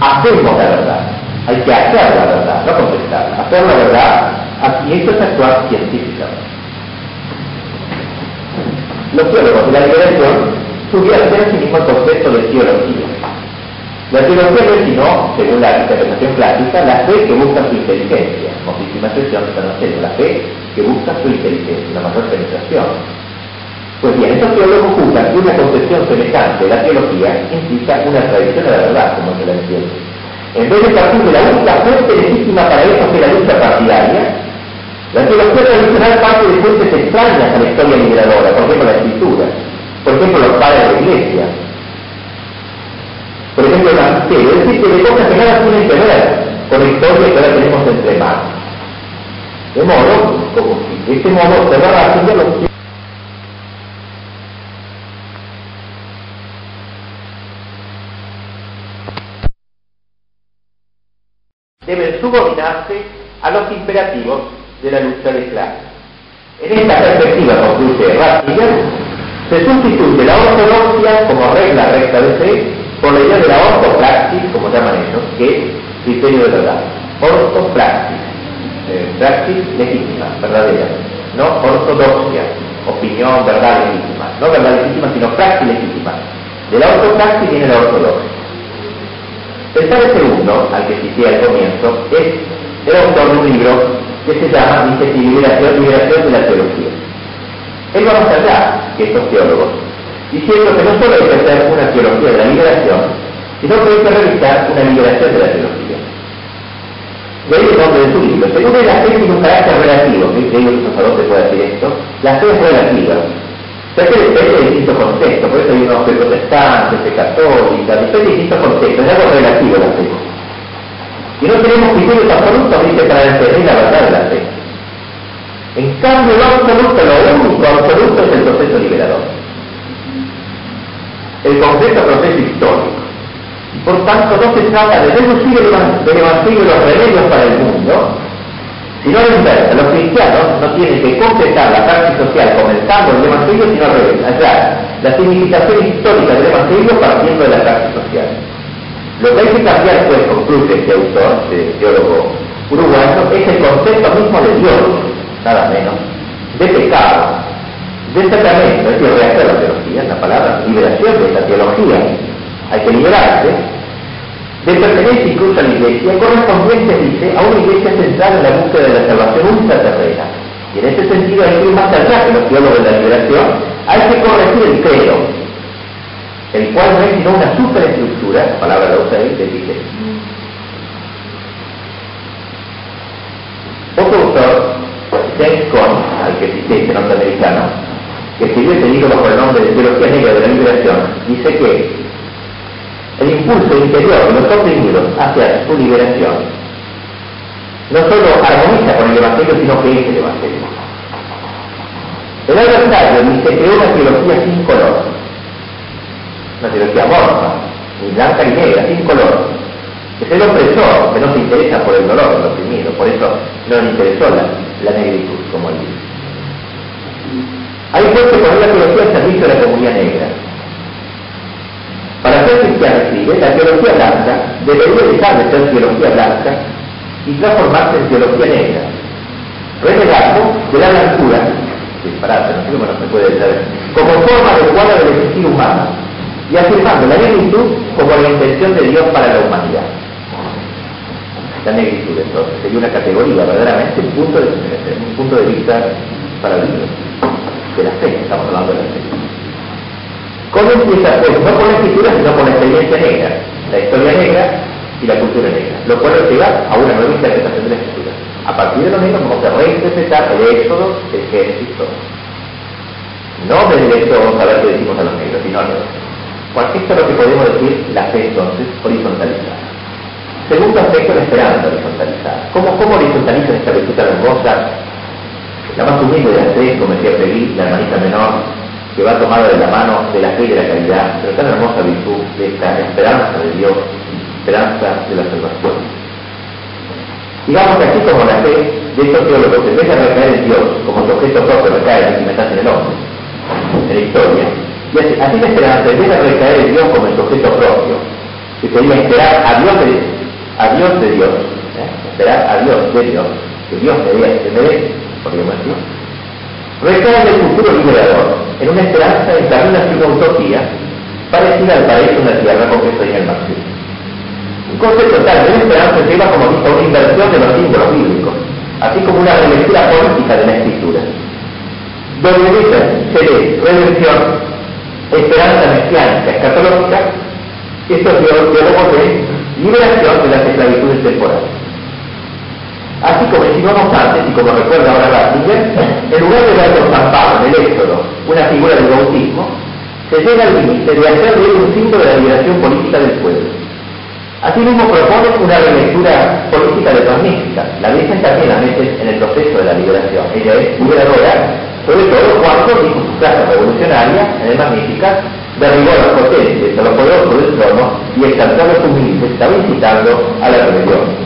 hacemos la verdad. Hay que hacer la verdad, no contestarla. Hacer la verdad, y esto es actuar científicamente los teólogos de la liberación tuvieron sí mismo el concepto de teología. La teología sino, según la interpretación clásica, la fe que busca su inteligencia, muchísima expresión, pero no sé, la fe que busca su inteligencia, una mayor penetración. Pues bien, estos teólogos juzgan que una concepción semejante la teología implica una tradición de la verdad, como se la entiende. En vez de partir de la única fuente legítima para eso que la lucha partidaria, la teología tradicional parte de fuentes extrañas a la historia liberadora, por ejemplo la escritura, por ejemplo los padres de la iglesia, por ejemplo es decir, que de cosas que nada tienen que ver con la historia que ahora tenemos entre manos. De modo, como de este modo se va haciendo los deben subordinarse a los imperativos de la lucha de clases. En esta perspectiva, concluye Ratzinger, se sustituye la ortodoxia como regla recta de fe por la idea de la ortopraxis, como llaman ellos, que es criterio de verdad. Ortopraxis, eh, praxis legítima, verdadera, no ortodoxia, opinión, verdad legítima, no verdad legítima, sino praxis legítima. De la ortopraxis viene la ortodoxia. Pensar el segundo, al que cité al comienzo, es el autor de un libro que se llama, dice liberación, liberación de la teología. Él va más allá que estos teólogos, diciendo que no solo hay que hacer una teología de la liberación, sino que hay que realizar una liberación de la teología. De ahí el nombre de su libro. Según él, la fe tiene un carácter relativo, que digo que un puede decir esto, la fe es relativa. Ya que depende de distintos contextos, por eso hay unos protestantes, de católicos, depende de distintos contextos, es algo relativo la fe. Y no tenemos criterios absolutos, dice, para entender la verdad de la fe. En cambio, lo absoluto, lo único absoluto es el proceso liberador. El concreto proceso histórico. Por tanto, no se trata de reducir el Evangelio los remedios para el mundo, sino de inversa. Los cristianos no tienen que completar la práctica social comenzando el Evangelio, sino allá la significación histórica del Evangelio partiendo de la práctica social. Lo que hay que cambiar, pues, concluye este autor, este teólogo uruguayo, es el concepto mismo de Dios, nada menos, de pecado, de sacramento, es decir, rehacer la teología, la palabra liberación de la teología, hay que liberarse, de pertenencia incluso a la iglesia, correspondiente, dice, a una iglesia centrada en la búsqueda de la salvación ultraterrena. Y en ese sentido hay que ir más allá que los teólogos de la liberación, hay que corregir el credo, el cual no es sino una superestructura, la palabra la usa él, que dice. Otro autor, James Cone, al que cité, este norteamericano, que escribió este libro bajo el nombre de Teología Negra de la Liberación, dice que el impulso interior de los oprimidos hacia su liberación no solo armoniza con el Evangelio, sino que es el Evangelio. El adversario dice que una teología sin color, una teología morfa, ni blanca ni negra, sin color. Es el opresor que no se interesa por el dolor del oprimido, por eso no le interesó la, la negritud, como él dice. Hay pues que poner la teología al servicio de la comunidad negra. Para ser cristiano escribe, la teología blanca debería dejar de ser teología blanca y transformarse en teología negra. Renegando de la blancura, disparate, no sé cómo no se puede decir, como forma adecuada del existir humano, y afirmando la negritud como la intención de Dios para la humanidad. La negritud entonces sería una categoría verdaderamente un punto de, vista para el de la fe, estamos hablando de la fe. ¿Cómo empieza? Pues no con la escritura, sino con la experiencia negra, la historia negra y la cultura negra, lo cual nos lleva a una nueva interpretación de la escritura. A partir de lo mismo vamos a reinterpretar el éxodo, el génesis. No desde éxodo vamos a ver qué decimos a los negros, sino al Bueno, esto es lo que podemos decir la fe entonces horizontalizada. Segundo aspecto, la esperanza horizontalizada. ¿Cómo, cómo horizontaliza esta virtud hermosa? La más humilde de las tres, como decía Feliz, la hermanita menor, que va tomada de la mano de la fe y de la caridad, pero tan hermosa virtud de esta esperanza de Dios, esperanza de la salvación. Digamos que así como la fe de estos teólogos, en vez de recaer en Dios como su objeto propio, recae en en el hombre, en la historia, y así, así la esperanza, en vez de recaer en Dios como en su objeto propio, que sería esperar a Dios de, a Dios, de Dios ¿eh? esperar a Dios de Dios, que Dios me dé, que me dé, podríamos decir, recae en el futuro liberador, en una esperanza camino hacia una utopía parecida al paraíso en la tierra con que sueña el marxismo. Un concepto tal de esperanza lleva como visto una inversión de los símbolos bíblicos, así como una relectura política de la escritura. Donde dice se redención, esperanza mesiánica, escatológica, estos diálogos de liberación de las esclavitudes temporales. Así como insinuamos antes, y como recuerda ahora Ratzinger, en lugar de ver con San en el Éxodo una figura del bautismo, se llega al límite de hacer un símbolo de la liberación política del pueblo. Asimismo propone una relectura política de Magnífica. La Virgen también la mete en el proceso de la liberación. Ella es liberadora, sobre todo cuando dijo su casa revolucionaria en el Magnífica, derribó a los potentes, a los poderosos del trono y exaltó a los humildes, estaba incitando a la rebelión.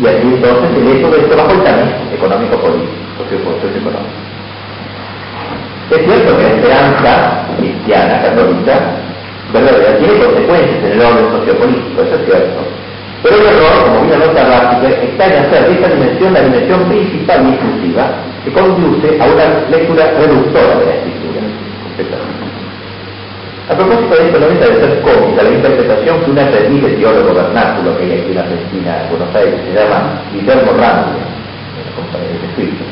Y así entonces el hecho de esto bajo el camino económico-político, socioeconómico. Es cierto que la esperanza cristiana, católica, verdadera, tiene consecuencias en el orden sociopolítico, eso es cierto. Pero el error, como bien nota Ratzinger, está en hacer de esta dimensión la dimensión principal y exclusiva que conduce a una lectura reductora de la escritura. A propósito de esto, no deja de ser cómica la interpretación que una aprendiz de teólogo vernáculo que hay aquí en Argentina, en Buenos Aires, se llama Guillermo Ramos, escrito.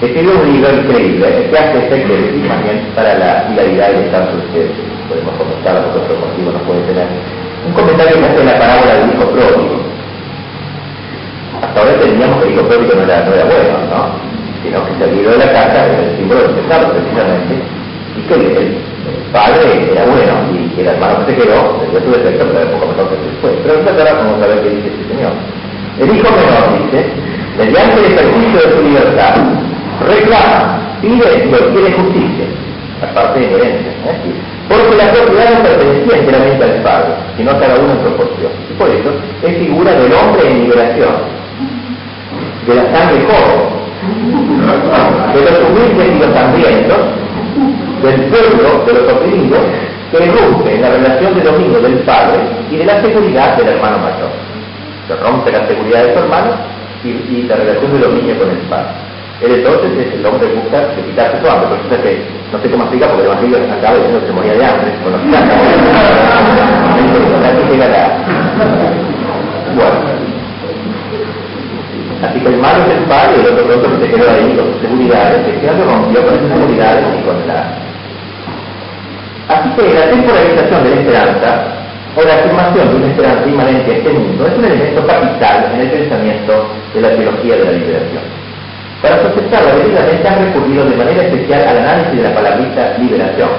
Escribió un libro increíble que hace efecto de también para la hilaridad y el que podemos comentar, por otro motivo no puede tener. Un comentario que hace la parábola del hijo pródigo. Hasta ahora entendíamos que el hijo pródigo no era, no era bueno, ¿no? Sino que se olvidó de la casa, era el símbolo del pecado precisamente, y que el, padre era bueno y el hermano se quedó tenía su defecto, pero era poco mejor que después. Pero ahora vamos a ver qué dice este señor. El hijo menor dice, mediante el ejercicio de su libertad, reclama, pide y obtiene justicia, aparte de herencia, ¿eh? porque la propiedad no pertenecía enteramente al padre, sino a cada uno en proporción. Y por eso es figura del hombre en liberación, de la sangre joven, de los humildes y los hambrientos, del pueblo de los oprimidos que rompe la relación de dominio del padre y de la seguridad del hermano mayor. Se rompe la seguridad de su hermano y, la relación de dominio con el padre. Él entonces es el hombre que busca quitarse su hambre, pero que no sé cómo explica porque el evangelio acaba diciendo que se moría de hambre, con los. Bueno. Así que el malo es el padre y el otro pronto que se quedó ahí con su seguridad, que se rompió con esa seguridad y con la Así que la temporalización de la esperanza o la afirmación de una esperanza inmanente a este mundo es un elemento capital en el pensamiento de la teología de la liberación. Para sospecharla debidamente han recurrido de manera especial al análisis de la palabrita liberación,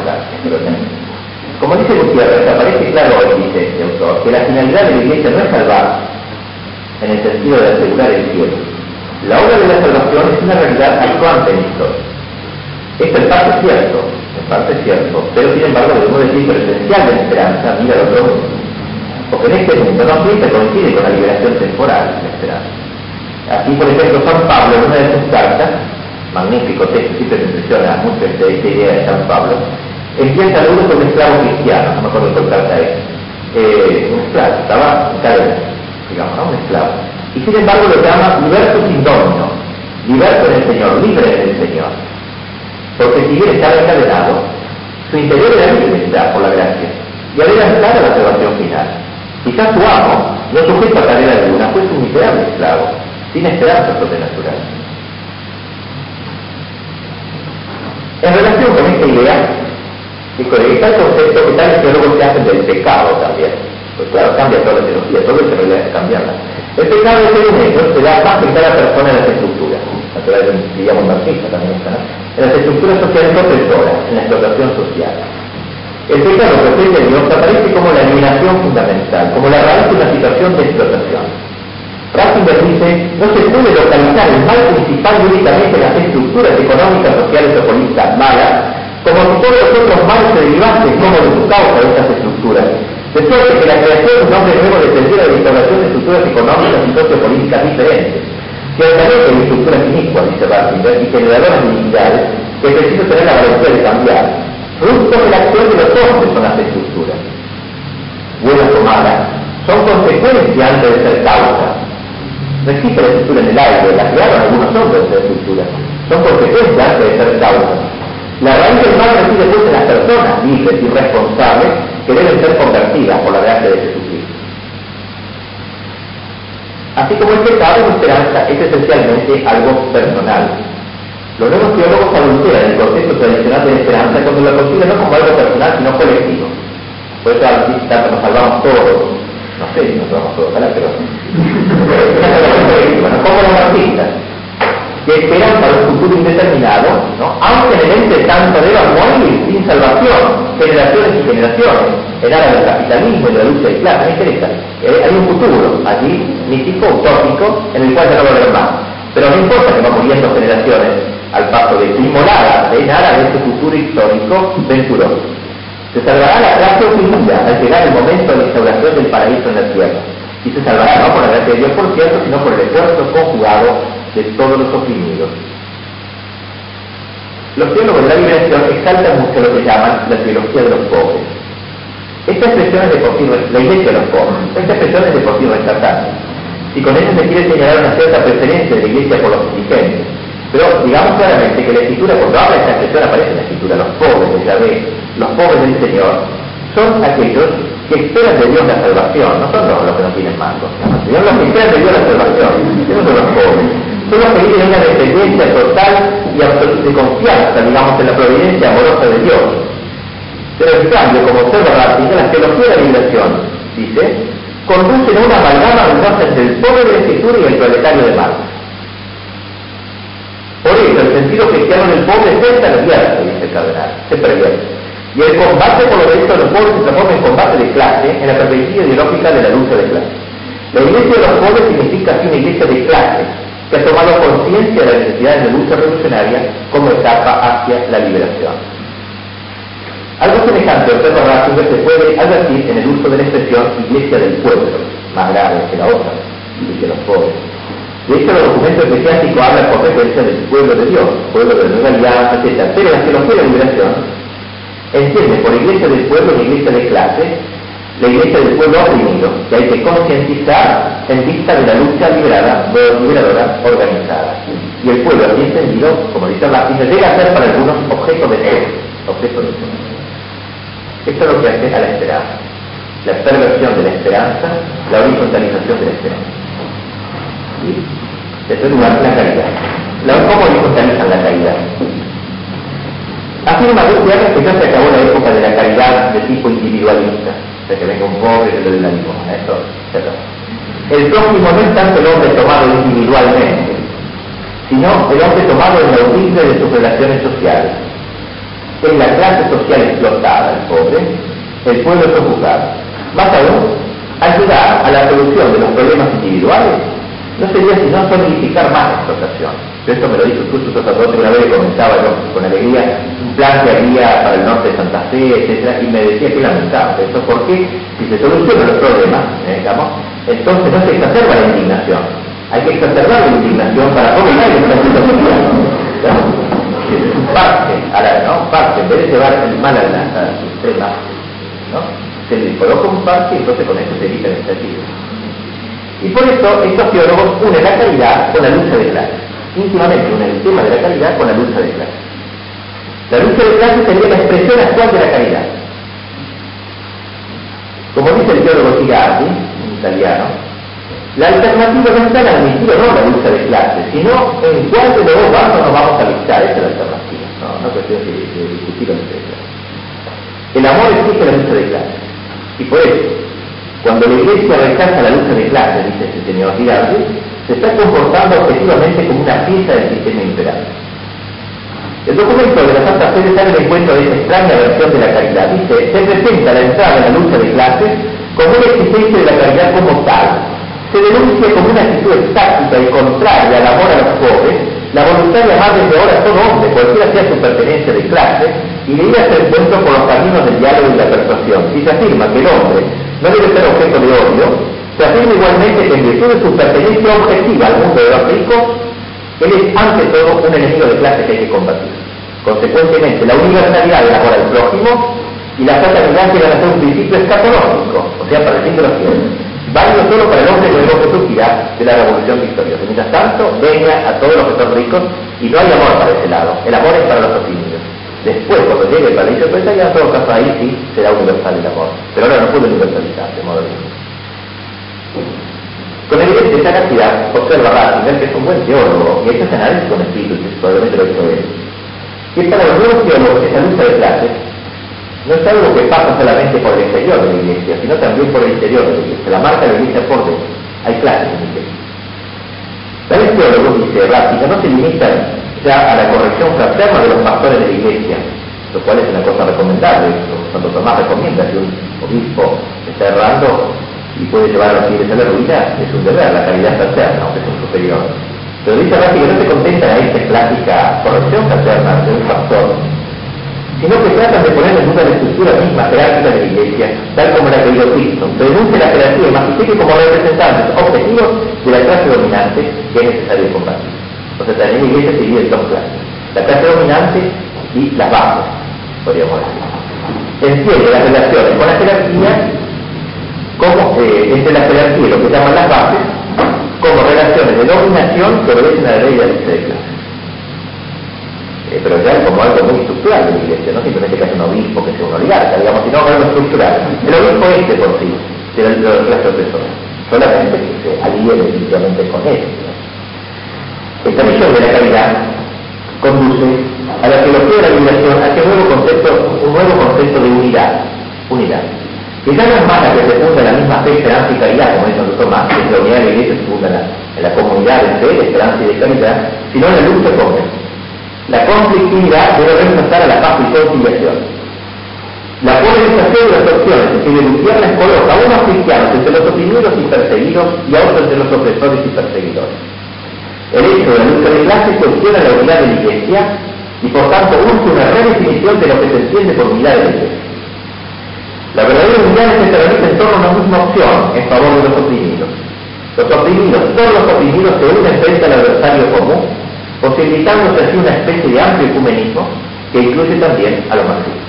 Como dice Gutiérrez, aparece claro hoy, dice este autor, que la finalidad de la iglesia no es salvar, en el sentido de asegurar el cielo. La obra de la salvación es una realidad actuante en historia. Esto en parte es cierto, en parte cierto, pero sin embargo debemos decir que el esencial de la esperanza mira al otro mundo. Porque en este mundo no siempre coincide con la liberación temporal de la esperanza. Aquí, por ejemplo, San Pablo, en una de sus cartas, magnífico texto, siempre me impresiona mucho esta, idea de San Pablo, empieza a con un esclavo cristiano, no me acuerdo qué carta es, eh, un esclavo, estaba digamos, ¿no? un esclavo. Y sin embargo lo llama liberto sin dominio, liberto en el Señor, libre en el Señor. Porque si bien estaba encadenado, su interior era libre por la gracia y adelantado a la salvación final. Quizás su amo, no sujeto a cadena alguna, fue un miserable esclavo, sin esperanza sobrenatural. En relación con esta idea, Y con el concepto que tal teólogos se hacen del pecado también. Pues claro, cambia toda la teología, todo eso es cambiarla. El pecado es el hecho se da más en cada persona en Naturalmente, digamos marxista también está. En las estructuras sociales opresoras, en la explotación social. El pecado presente en Dios aparece como la eliminación fundamental, como la raíz de una situación de explotación. Ratzinger dice, no se puede localizar el mal principal únicamente en las estructuras económicas, sociales o políticas malas, como si todos los otros males se derivasen como de su causa de estas estructuras. De suerte que la creación de un hombre nuevo dependiera de la instauración de estructuras económicas y sociopolíticas diferentes. Ciertamente hay estructuras inicuas, dice Ratzinger, y generadoras de iniquidades, que preciso tener la valentía de cambiar. Fruto de la acción de los hombres son las estructuras. Buenas o malas, son consecuencias antes de ser causa. No existe la estructura en el aire, la crearon algunos hombres de estructura. Son consecuencias antes de ser causa. La raíz del mal reside en las personas libres y responsables que deben ser convertidas por la gracia de Jesucristo. Así como el pecado de esperanza es esencialmente algo personal. Los nuevos teólogos adulteran el concepto tradicional de la esperanza cuando lo consideran no como algo personal, sino colectivo. Por eso tanto nos salvamos todos, no sé si nos salvamos todos, ¿verdad? pero (laughs) bueno, como los artistas, que esperan para un futuro indeterminado, ¿no? aunque en el ente tanto deban morir sin salvación, generaciones y generaciones, en aras del capitalismo y de la lucha de clase, me interesa. Eh, hay un futuro allí, mítico, utópico, en el cual ya no va a haber más. Pero no importa que van muriendo generaciones al paso de su inmolada en aras de ese futuro histórico venturoso. Se salvará la clase oprimida al llegar el momento de la instauración del paraíso en la tierra. Y se salvará no por la gracia de Dios, por cierto, sino por el esfuerzo conjugado de todos los oprimidos. Los teólogos de la liberación exaltan mucho lo que llaman la teología de los pobres. Esta expresión es de por sí, la iglesia de los pobres, esta expresión es de por sí rescatable. Y con eso se quiere señalar una cierta preferencia de la iglesia por los indigentes. Pero digamos claramente que la escritura, cuando habla de esta expresión aparece la escritura, los pobres de Yahvé, los pobres del Señor, son aquellos que esperan de Dios la salvación, no son los, que no tienen mangos, sino los que esperan de Dios la salvación, son los pobres. Que viven una dependencia total y de confianza, digamos, en la providencia amorosa de Dios. Pero en cambio, como observa la teología de la liberación, dice, conducen a una amalgama entre el pobre de la escritura y el proletario de Marx. Por eso, el sentido cristiano del pobre se pervierte, dice el cardenal, se pervierte. Y el combate por los derechos de los pobres se transforma en combate de clase, en la perspectiva ideológica de la lucha de clase. La iglesia de los pobres significa así una iglesia de clase, que ha tomado conciencia de la necesidad de lucha revolucionaria como etapa hacia la liberación. Algo semejante, observa Ratzinger, se puede advertir en el uso de la expresión iglesia del pueblo, más grave que la otra, iglesia de los pobres. De hecho, los documentos eclesiásticos hablan con frecuencia del pueblo de Dios, pueblo de la alianza, etc. Pero la teología de la liberación entiende por iglesia del pueblo y iglesia de clase la iglesia del pueblo oprimido, que hay que concientizar en vista de la lucha liberada, liberadora organizada. Y el pueblo, así entendido, como dice Martín, llega a ser para algunos objeto de fe, objeto de fe. Esto es lo que hace a la esperanza. La perversión de la esperanza, la horizontalización de la esperanza. ¿Sí? En lugar, la caridad. La, ¿Cómo horizontalizan la caridad? Afirma Gutiérrez que ya se acabó la época de la caridad de tipo individualista, de que venga un pobre que le dé la limosna, eso El próximo no es tanto el hombre tomado individualmente, sino el hombre tomado en la humilde de sus relaciones sociales. En la clase social explotada, el pobre, el pueblo sojuzgado. Más aún, ayudar a la solución de los problemas individuales no sería sino solidificar más la explotación. Esto me lo dijo su sacerdote una vez que comenzaba yo con alegría plan que había para el norte de Santa Fe, etcétera, y me decía que lamentable esto porque si se solucionan los problemas, eh, entonces no se exacerba la indignación. Hay que exacerbar la indignación para dominar la situación. Un parte, a la, ¿no? parte, en vez de llevar el mal a la, a sistema, ¿no? se le coloca un parte y entonces con eso se evita el sentido. Y por eso estos teólogos unen la caridad con la lucha de clases. Íntimamente unen el tema de la caridad con la lucha de clases. La lucha de clases sería la expresión actual de la caridad. Como dice el teólogo Cigardi, un italiano, la alternativa no está en admitir o no la lucha de clases, sino en cuál de los dos bandos nos vamos a luchar, esa es la alternativa. No, no cuestión de, de discutir entre El amor exige la lucha de clase. Y por eso, cuando la iglesia rechaza la lucha de clase, dice este señor Girardi, se está comportando objetivamente como una pieza del sistema imperante. El documento de la Santa Fe sale el encuentro de esta extraña versión de la caridad. Dice, se presenta la entrada en la lucha de clases como una exigencia de la caridad como tal. Se denuncia como una actitud estática y contraria al amor a los pobres, la voluntad de amar desde ahora a todo hombre, cualquiera sea su pertenencia de clase, y de ir a su encuentro por los caminos del diálogo y la persuasión. Si se afirma que el hombre no debe ser objeto de odio, se afirma igualmente que en virtud de su pertenencia objetiva al mundo de los ricos, él es ante todo un enemigo de clase que hay que combatir. Consecuentemente, la universalidad del amor al prójimo y la fraternidad llegan a ser un principio escatológico, o sea, para el fin de los cielos, válido solo para el hombre que surgirá de la revolución victoriosa. Mientras tanto, venga a todos los que son ricos y no hay amor para ese lado, el amor es para los oprimidos. Después, cuando llegue el paraíso ya en todo caso ahí sí será universal el amor, pero ahora no puede universalizar de modo alguno. Con evidencia de esta cantidad, observa Ratzinger, que es un buen teólogo, y ha hecho análisis con espíritu, que probablemente lo hizo él, que para los nuevos teólogos esa lucha de clases no es algo que pasa solamente por el exterior de la iglesia, sino también por el interior de la iglesia. La marca de la iglesia por dentro. Hay clases en la iglesia. Tales teólogos, dice Ratzinger, no se limitan ya a la corrección fraterna de los pastores de la iglesia, lo cual es una cosa recomendable. Santo Tomás recomienda que un obispo está errando y puede llevar a los fieles a la ruina, es un deber, la caridad fraterna, aunque es un superior. Pero dice que no se contenta en esta clásica corrección fraterna de un pastor, sino que tratan de poner en duda la estructura misma jerárquica de la Iglesia, tal como la querido Cristo. Denuncia la jerarquía y magnifique como representantes objetivos de la clase dominante que es necesario combatir. O sea, también la Iglesia se divide en dos clases. La clase dominante y las bases, podríamos decir. Entiende las relaciones con la jerarquía como entre la jerarquía y lo que llaman las bases, como relaciones de dominación que obedecen a la ley de la de. Eh, pero ya como algo muy estructural de la iglesia, no simplemente que haya un obispo, que sea un oligarca, digamos, sino algo estructural. El obispo este por sí, de la clase opresora, solamente que se alíe definitivamente con él. Esta visión de la caridad conduce a la teología de la liberación hacia un nuevo concepto, un nuevo concepto de unidad, unidad que ya no es más la que se funda en la misma fe, esperanza y caridad, como dice Santo Tomás, que la unidad de la iglesia se funda en la, comunidad de fe, de esperanza y de caridad, sino en la lucha común. La conflictividad debe reemplazar a la paz y conciliación. La polarización de las opciones que de Gutiérrez coloca a unos cristianos entre los oprimidos y perseguidos y a otros entre los opresores y perseguidores. El hecho de la lucha de clases cuestiona la unidad de la iglesia y por tanto urge una redefinición de lo que se entiende por unidad de la iglesia. La verdadera unidad se realiza en torno a una misma opción en favor de los oprimidos. Los oprimidos, todos los oprimidos se unen frente al adversario común, posibilitándose así una especie de amplio ecumenismo que incluye también a los marxistas.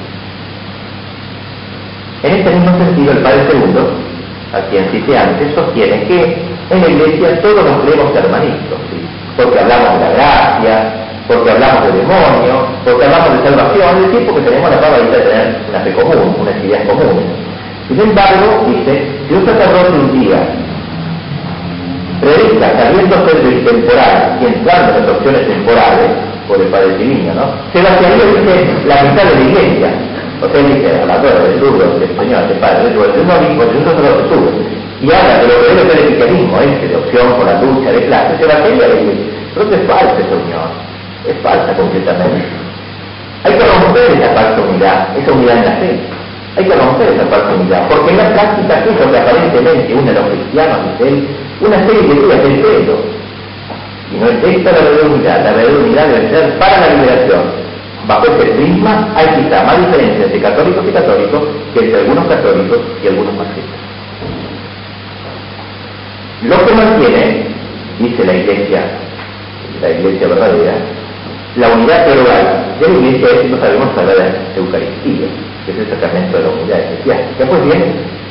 En este mismo sentido, el Padre Segundo, a quien cité antes, sostiene que en la Iglesia todos nos creemos hermanitos, porque hablamos de la gracia, porque hablamos de demonio, porque hablamos de salvación, es decir, porque tenemos la probabilidad de tener una fe común, unas ideas comunes. Sin embargo, dice, si un sacerdote un día predica saliéndose del temporal y entrando en las opciones temporales, por el Padre Divino, ¿no? Se vaciaría, dice, la mitad de la iglesia. O sea, dice, a la torre del surdo, del Señor, del Padre, del un obispo, de un sacerdote surdo, y habla de lo que es el cristianismo, ese de opción por la lucha de clase, se vaciaría la iglesia. Pero falso, Señor es falsa completamente. Hay que romper esa falsa unidad, esa unidad en la fe. Hay que romper esa falsa unidad, porque en la práctica es lo que aparentemente une a los cristianos, dice él, una serie de vidas del credo. Y no es esta la verdadera unidad, la verdadera unidad debe ser para la liberación. Bajo ese prisma hay quizá más diferencias entre católicos y católicos que entre algunos católicos y algunos marxistas. Lo que mantiene, dice la iglesia, la iglesia verdadera, la unidad teológica de la iglesia es, no sabemos hablar de Eucaristía, que es el sacramento de la unidad eclesiástica. Pues bien,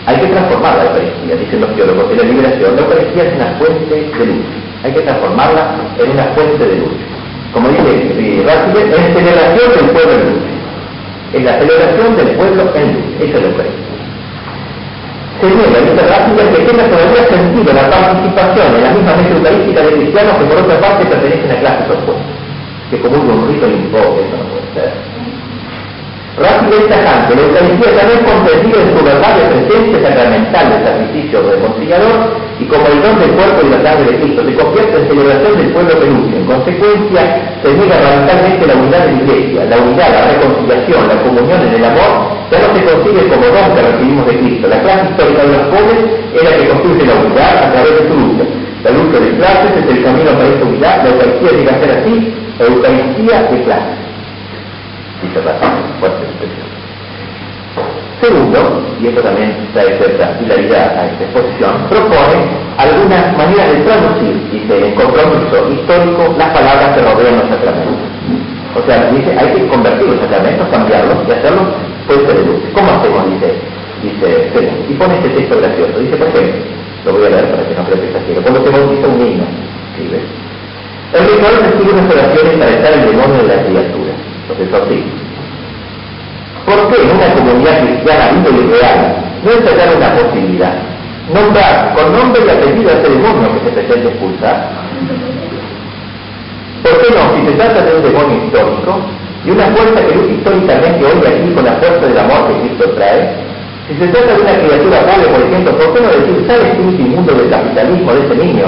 hay que transformar la Eucaristía, dicen los teólogos de la liberación. La Eucaristía es una fuente de luz. Hay que transformarla en una fuente de luz. Como dice Ratzinger, en celebración del pueblo en luz. En la celebración del pueblo en luz. Esa es la Eucaristía. Se niega, dice Ratzinger, que tenga todavía sentido la participación en la misma mesa eucarística de cristianos que por otra parte pertenecen a clases opuestas que como un rito le invoque, eso no puede ser. Rápido y tajante, la Eucaristía también comprendida en su verdad de presencia sacramental del sacrificio reconciliador y como el don del cuerpo y la sangre de Cristo, se convierte en celebración del pueblo penúltimo. En consecuencia, se niega radicalmente la unidad de la Iglesia, la unidad, la reconciliación, la comunión en el amor, ya no se consigue como don que recibimos de Cristo. La clase histórica de los pobres es la que construye la unidad a través de su lucha. La lucha de clases es el camino para esta unidad, la Eucaristía llega a ser así, Eucaristía de clases dice fuerte expresión. Segundo, y esto también trae cierta hilaridad a esta exposición, propone algunas maneras de traducir, dice, en compromiso histórico, las palabras que rodean los sacramentos. O sea, dice, hay que convertir los sacramentos, cambiarlos y hacerlos fuente de luz. ¿Cómo hacemos? Dice, dice, y pone este texto gracioso. Dice, por ejemplo, lo voy a leer para que no creo que está ciego. Cuando se bautiza un niño, escribe, el ritual recibe unas oraciones para estar el demonio de la criatura profesor sí. ¿Por qué en una comunidad cristiana viva y real no ensayar una posibilidad? Nombrar con nombre y apellido a ese demonio que se pretende expulsar. ¿Por qué no? Si se trata de un demonio histórico y una fuerza que lucha históricamente hoy aquí con la fuerza del amor que Cristo trae, si se trata de una criatura pobre, por ejemplo, ¿por qué no decir, ¿sabes tú inmundo del capitalismo de ese niño? (laughs)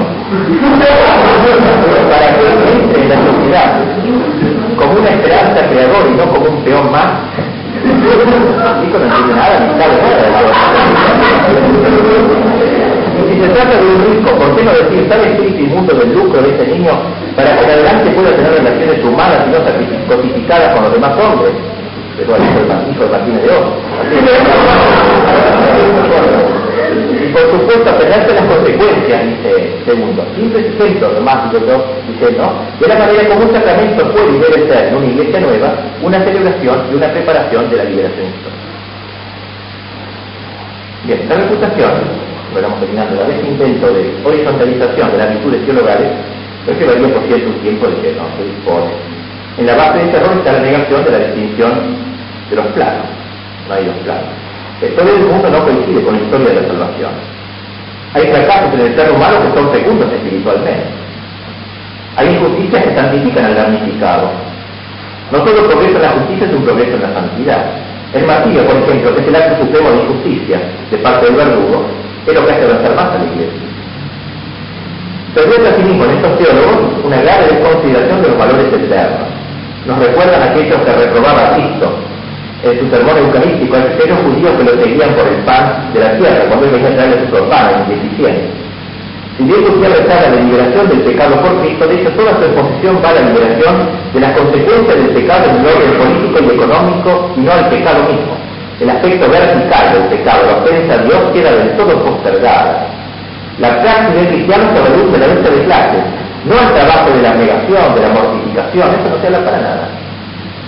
Para que entre en la sociedad como una esperanza creadora y no como un peón más. Hijo no entiende nada, ni sabe nada. Y si se trata de un rico, ¿por qué no decir tal espíritu inmundo del lucro de ese niño para que adelante pueda tener relaciones humanas y no cosificadas con los demás hombres? Pero al hijo de Martínez de Oz. Y por supuesto, apegarse las consecuencias, dice segundo. Simples ejemplos, nomás, digo yo, dice, ¿no? De la manera como un sacramento puede y debe ser en una iglesia nueva una celebración y una preparación de la liberación histórica. Bien, la reputación, estamos terminando, la vez intento de horizontalización de las virtudes teologales, es que varía por cierto un tiempo de que no se dispone. En la base de este error está la negación de la distinción de los planos. No hay dos planos. La historia del mundo no coincide con la historia de la salvación. Hay fracasos en el ser humano que son fecundos espiritualmente. Hay injusticias que santifican al damnificado. No todo progreso en la justicia es un progreso en la santidad. El martirio, por ejemplo, que es el acto supremo de injusticia de parte del verdugo, es lo que hace avanzar más a la iglesia. Pervierte asimismo en estos teólogos una grave desconsideración de los valores eternos. Nos recuerdan aquellos que reprobaban a Cristo en su sermón eucarístico a aquellos judíos que lo seguían por el pan de la tierra, cuando él venía a traerle su pan en 17. Si bien Gutiérrez habla la liberación del pecado por Cristo, de hecho toda su exposición va a la liberación de las consecuencias del pecado en el orden político y económico y no al pecado mismo. El aspecto vertical del pecado, la ofensa a Dios, queda del todo postergada. La práctica del cristiano se reduce a la lucha de clases, no al trabajo de la negación, de la mortificación, eso no se habla para nada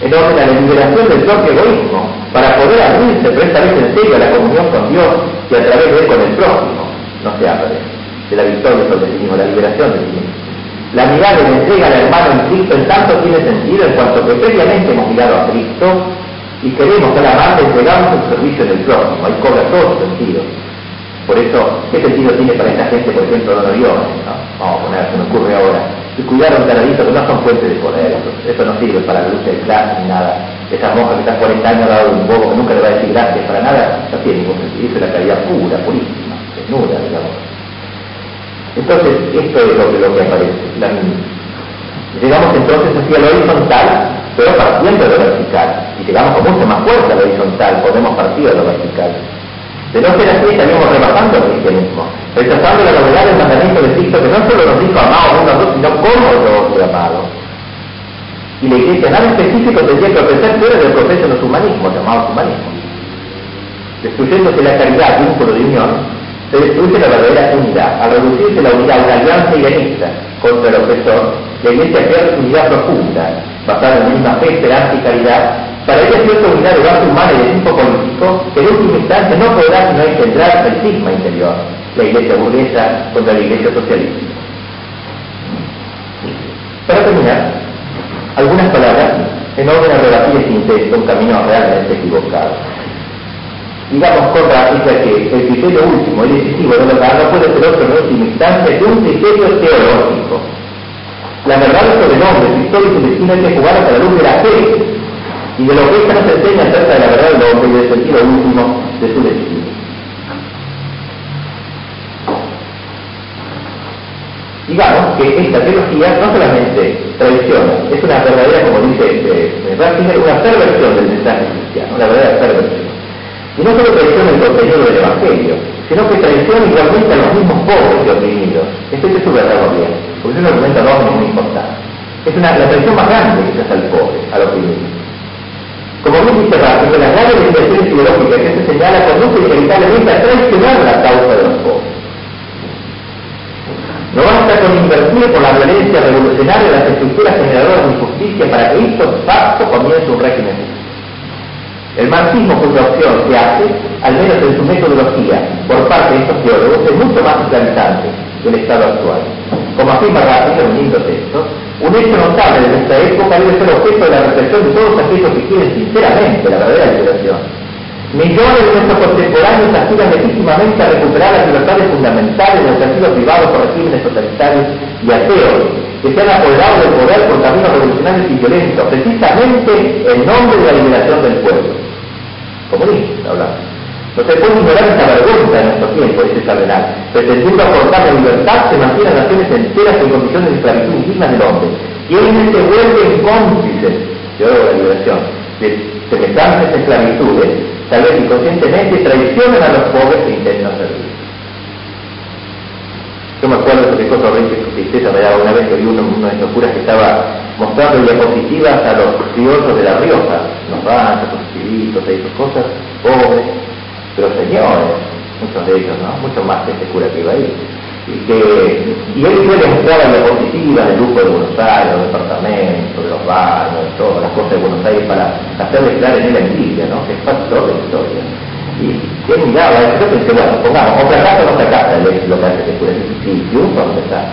en orden la liberación del propio egoísmo, para poder abrirse, pero esta vez en serio, a la comunión con Dios y a través de él con el prójimo. No se habla de, la victoria sobre el mismo, la liberación del mismo. La mirada la entrega al hermano en Cristo en tanto tiene sentido en cuanto que previamente hemos mirado a Cristo y queremos que la amante entregamos un servicio en el prójimo, ahí cobra todo su sentido. Por eso, ¿qué sentido tiene para esta gente, por ejemplo, los aviones? ¿no? Vamos a poner, se me ocurre ahora. Y cuidar un que no son fuentes de poder. Eso, no sirve para la lucha de clase ni nada. Esa monja que está 40 años dado un bobo que nunca le va a decir gracias para nada, no tiene ningún sentido. Es la caridad pura, purísima, desnuda, digamos. Entonces, esto es lo que, lo que aparece. La, llegamos entonces hacia lo horizontal, pero partiendo de lo vertical. Y llegamos con mucha más fuerza a lo horizontal, podemos partir de lo vertical. De no ser así, estaríamos rebajando el cristianismo, rechazando la novedad del mandamiento de Cristo que no solo nos dijo amados uno a dos, sino cómo yo he amado. Y la iglesia nada específico tendría que ofrecer fuera del proceso de los humanismos, llamados humanismos. Destruyéndose la caridad, vínculo de unión, se destruye la verdadera unidad. Al reducirse la unidad a una alianza iranista contra el opresor, la iglesia pierde su unidad profunda, basada en la misma fe, esperanza y caridad, para ella cierta unidad de base humana y de tipo político en última instancia no podrá sino engendrar el cisma interior, la iglesia burguesa contra la iglesia socialista. Para terminar, algunas palabras en orden a rebatir este intento, un camino realmente equivocado. Digamos con rápida que el criterio último y decisivo de verdad no puede ser otro en última instancia que un criterio teológico. La verdad sobre su historia y su destino hay que jugar hasta la luz de la fe y de lo que esta nos enseña acerca de la verdad del hombre y del sentido último de su destino. Digamos que esta teología no solamente traiciona, es una verdadera, como dice eh, Ratzinger, una perversión del mensaje cristiano, una verdadera perversión. Y no solo traiciona el contenido del Evangelio, sino que traiciona igualmente a los mismos pobres y oprimidos. Este es su verdadero bien, porque es un argumento enorme muy importante. Es una, la traición más grande que se hace al pobre, al oprimido. Como bien dice Ratzinger, las grandes investigaciones ideológicas que se señala conducen inevitablemente a traicionar la causa de los pobres. No basta con invertir por la violencia revolucionaria las estructuras generadoras de injusticia para que esto facto comience un régimen El marxismo cuya opción se hace, al menos en su metodología, por parte de estos teólogos, es mucho más esclavizante del Estado actual. Como afirma Ratzinger en un lindo texto, un hecho notable de nuestra época debe ser objeto de la reflexión de todos aquellos que quieren sinceramente la verdadera liberación Millones de nuestros contemporáneos aspiran legítimamente a recuperar las libertades fundamentales del ejercicio privado por regímenes totalitarios y ateos, que se han apoderado del poder por caminos revolucionarios y violentos, precisamente en nombre de la liberación del pueblo. Comunistas, hablamos. No se puede ignorar esta vergüenza de nuestro tiempo, dice Cardenal. Pretendiendo aportar la libertad, se mantienen naciones enteras en condiciones de esclavitud indignas del hombre. Quienes se vuelven cómplices, de la liberación, de semejantes esclavitudes, tal vez inconscientemente traicionan a los pobres que intentan servir. Yo me acuerdo de qué cosa tristeza me daba una vez que vi uno, de estos curas que estaba mostrando diapositivas a los criollos de La Rioja, los ranchos, los chivitos, esas cosas, pobres, pero señores, muchos de ellos, ¿no? Mucho más que este cura que iba ahí y, que, y él fue la diapositiva del grupo de Buenos Aires, los departamentos, de los barrios, todas las cosas de Buenos Aires para hacer declarar en la envidia, ¿no? que es factor de historia. Y él miraba, yo pensé, bueno, pongamos, o fracasa o no fracasa éxito que hace que puede si triunfa o está.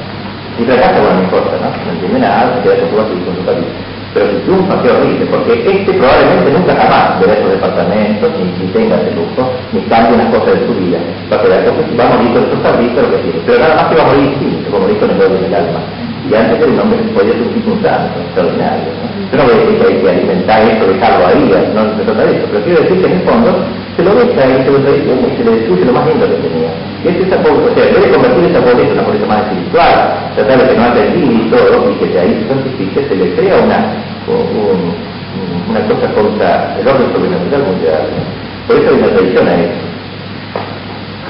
Si fracasa, bueno, no importa, ¿no? No entiende nada, se queda con su con país pero si triunfa, qué horrible, porque este probablemente nunca jamás verá esos departamentos, ni, ni tenga ese lujo, ni cambie unas cosas de su vida. Va a quedar va a morir con esos lo que tiene. Pero nada más que va a morir distinto, como morir con el odio en el alma. Y antes el hombre podía tipo un santo, extraordinario. ¿no? Yo no voy a decir que hay que alimentar esto, dejarlo ahí, no se trata de eso, pero quiero decir que en el fondo se lo deja y se lo y se le destruye lo más lindo que tenía. Y es esa pobreza, o sea, debe convertir esa pobreza en una pobreza más espiritual, tratar de que no haya y todo, y que de ahí se se le crea una, un, una cosa contra el orden sobrenatural mundial. Por eso hay una tradición a eso.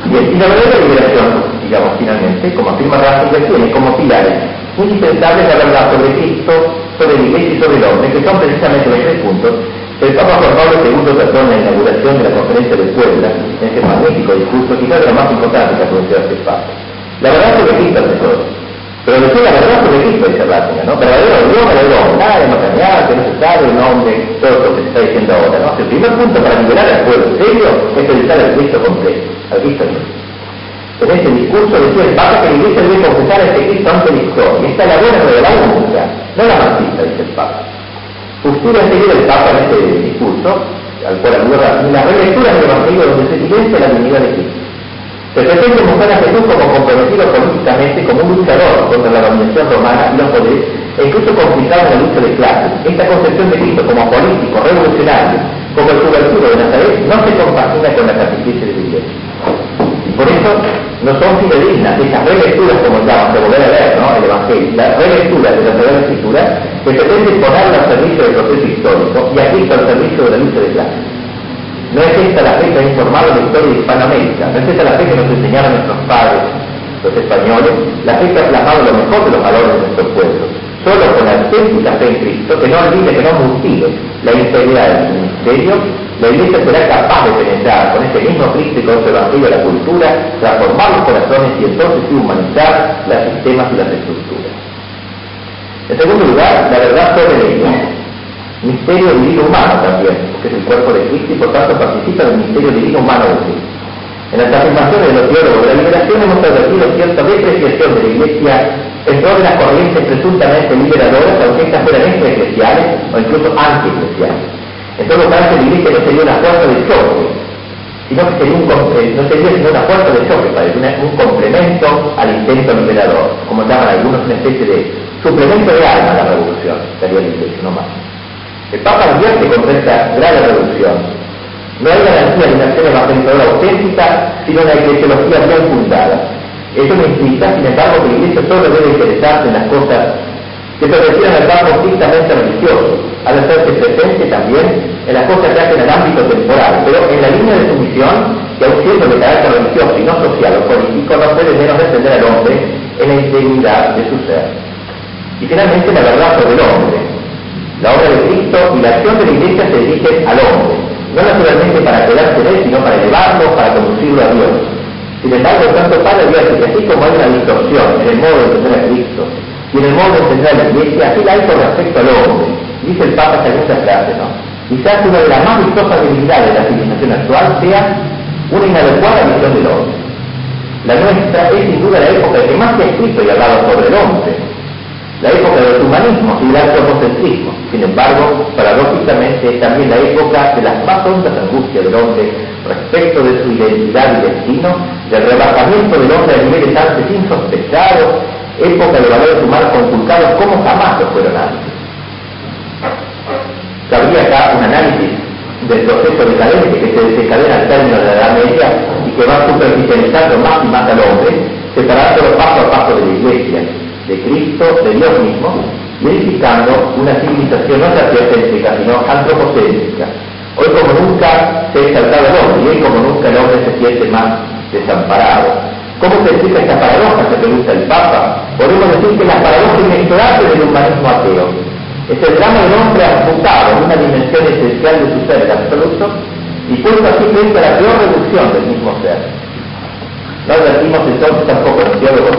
y la verdadera liberación, digamos, finalmente, como afirma Ratzinger, tiene como pilares indispensables la verdad sobre Cristo, sobre la iglesia y sobre el hombre, que son precisamente los tres puntos el Papa Juan Pablo II trató en la inauguración de la conferencia de Puebla, en ese magnífico discurso, quizás de lo más importante que ha producido este Papa. La verdad sobre Cristo ante todo. Pero después la verdad sobre Cristo dice Ratzinger, ¿no? Verdadero Dios, verdadero nada de macanear, que no se sabe el nombre, todo lo que se está diciendo ahora, ¿no? El primer punto para liberar al pueblo serio es pensar al Cristo completo, al Cristo mismo. En este discurso decía el Papa que la Iglesia debe confesar a este Cristo ante la historia. Esta es la buena revelada única, no la marxista, dice el Papa. Usted anterior el Papa en este discurso, al cual aluda la relectura del Evangelio donde se silencia la dignidad de Cristo. Se pretende mostrar a Jesús como comprometido políticamente, como un luchador contra la dominación romana y los poderes, e incluso complicado en la lucha de clases. Esta concepción de Cristo como político, revolucionario, como el subversivo de Nazaret, no se compagina con la sacrificio de la iglesia. Por eso no son fidedignas esas relecturas, como llaman, de volver a leer ¿no? el Evangelio, la relectura de la Sagrada Escritura, que pretende ponerla al servicio del proceso histórico y aquí está al servicio de la lucha de clases. No es esta la fe que ha informado la historia de Hispanoamérica, no es esta la fe que nos enseñaron nuestros padres, los españoles, la fe que ha plasmado lo mejor de los valores de nuestro pueblo. Solo con la auténtica fe en Cristo, que no olvide, que no mutile la integridad del ministerio, la Iglesia será capaz de penetrar con este mismo Cristo y con su Evangelio a la cultura, transformar los corazones y entonces humanizar los sistemas y las estructuras. En segundo lugar, la verdad sobre la Iglesia. Misterio divino humano también, que es el cuerpo de Cristo y por tanto participa del misterio divino humano de Cristo. En las afirmaciones de los teólogos de la liberación hemos advertido cierta depreciación de la Iglesia en todas las corrientes presuntamente liberadoras, aunque estas fueran extraeclesiales o incluso antieclesiales. En todo caso, la iglesia no sería una fuerza de choque, sino que sería un, no sería sino una fuerza de choque, parece, un complemento al intento liberador, como llaman algunos, una especie de suplemento de alma a la revolución, sería la iglesia, no más. El Papa advierte contra esta grave reducción. No hay garantía de una acción evangelizadora auténtica, sino una eclesiología bien fundada. Esto no implica, sin embargo, que la Iglesia solo debe interesarse en las cosas que se refieren al campo estrictamente religioso, al hacerse presente también en las cosas que hacen el ámbito temporal, pero en la línea de su misión, que aun siendo de carácter religioso y no social o político, no puede menos defender al hombre en la integridad de su ser. Y finalmente la verdad sobre el hombre. La obra de Cristo y la acción de la Iglesia se dirigen al hombre, no naturalmente para quedarse de él, sino para elevarlo, para conducirlo a Dios. Sin embargo, tanto Padre Dios, que así como hay una distorsión en el modo de entender a Cristo y en el modo de entender a la Iglesia, así la hay con respecto al hombre. Dice el Papa esta frase, ¿no? Quizás una de las más vistosas debilidades de la civilización actual sea una inadecuada visión del hombre. La nuestra es sin duda la época que más se ha escrito y hablado sobre el hombre, la época del humanismo y del antropocentrismo. Sin embargo, paradójicamente es también la época de las más hondas angustias del hombre respecto de su identidad y destino, del rebajamiento del hombre a niveles antes insospechados, época de valores humanos conculcados como jamás lo fueron antes. Cabría acá un análisis del proceso decadente que se desencadena al término de la Edad Media y que va superficializando más y más al hombre, separándolo paso a paso de la Iglesia, de Cristo, de Dios mismo, verificando una civilización no sapiocéntrica, sino antropocéntrica. Hoy como nunca se ha exaltado el hombre y hoy como nunca el hombre se siente más desamparado. ¿Cómo se explica esta paradoja? Se pregunta el Papa. Podemos decir que la paradoja inexorable del humanismo ateo es el drama del hombre amputado en una dimensión esencial de su ser absoluto y puesto así frente a la peor reducción del mismo ser. No advertimos entonces tampoco en el teólogo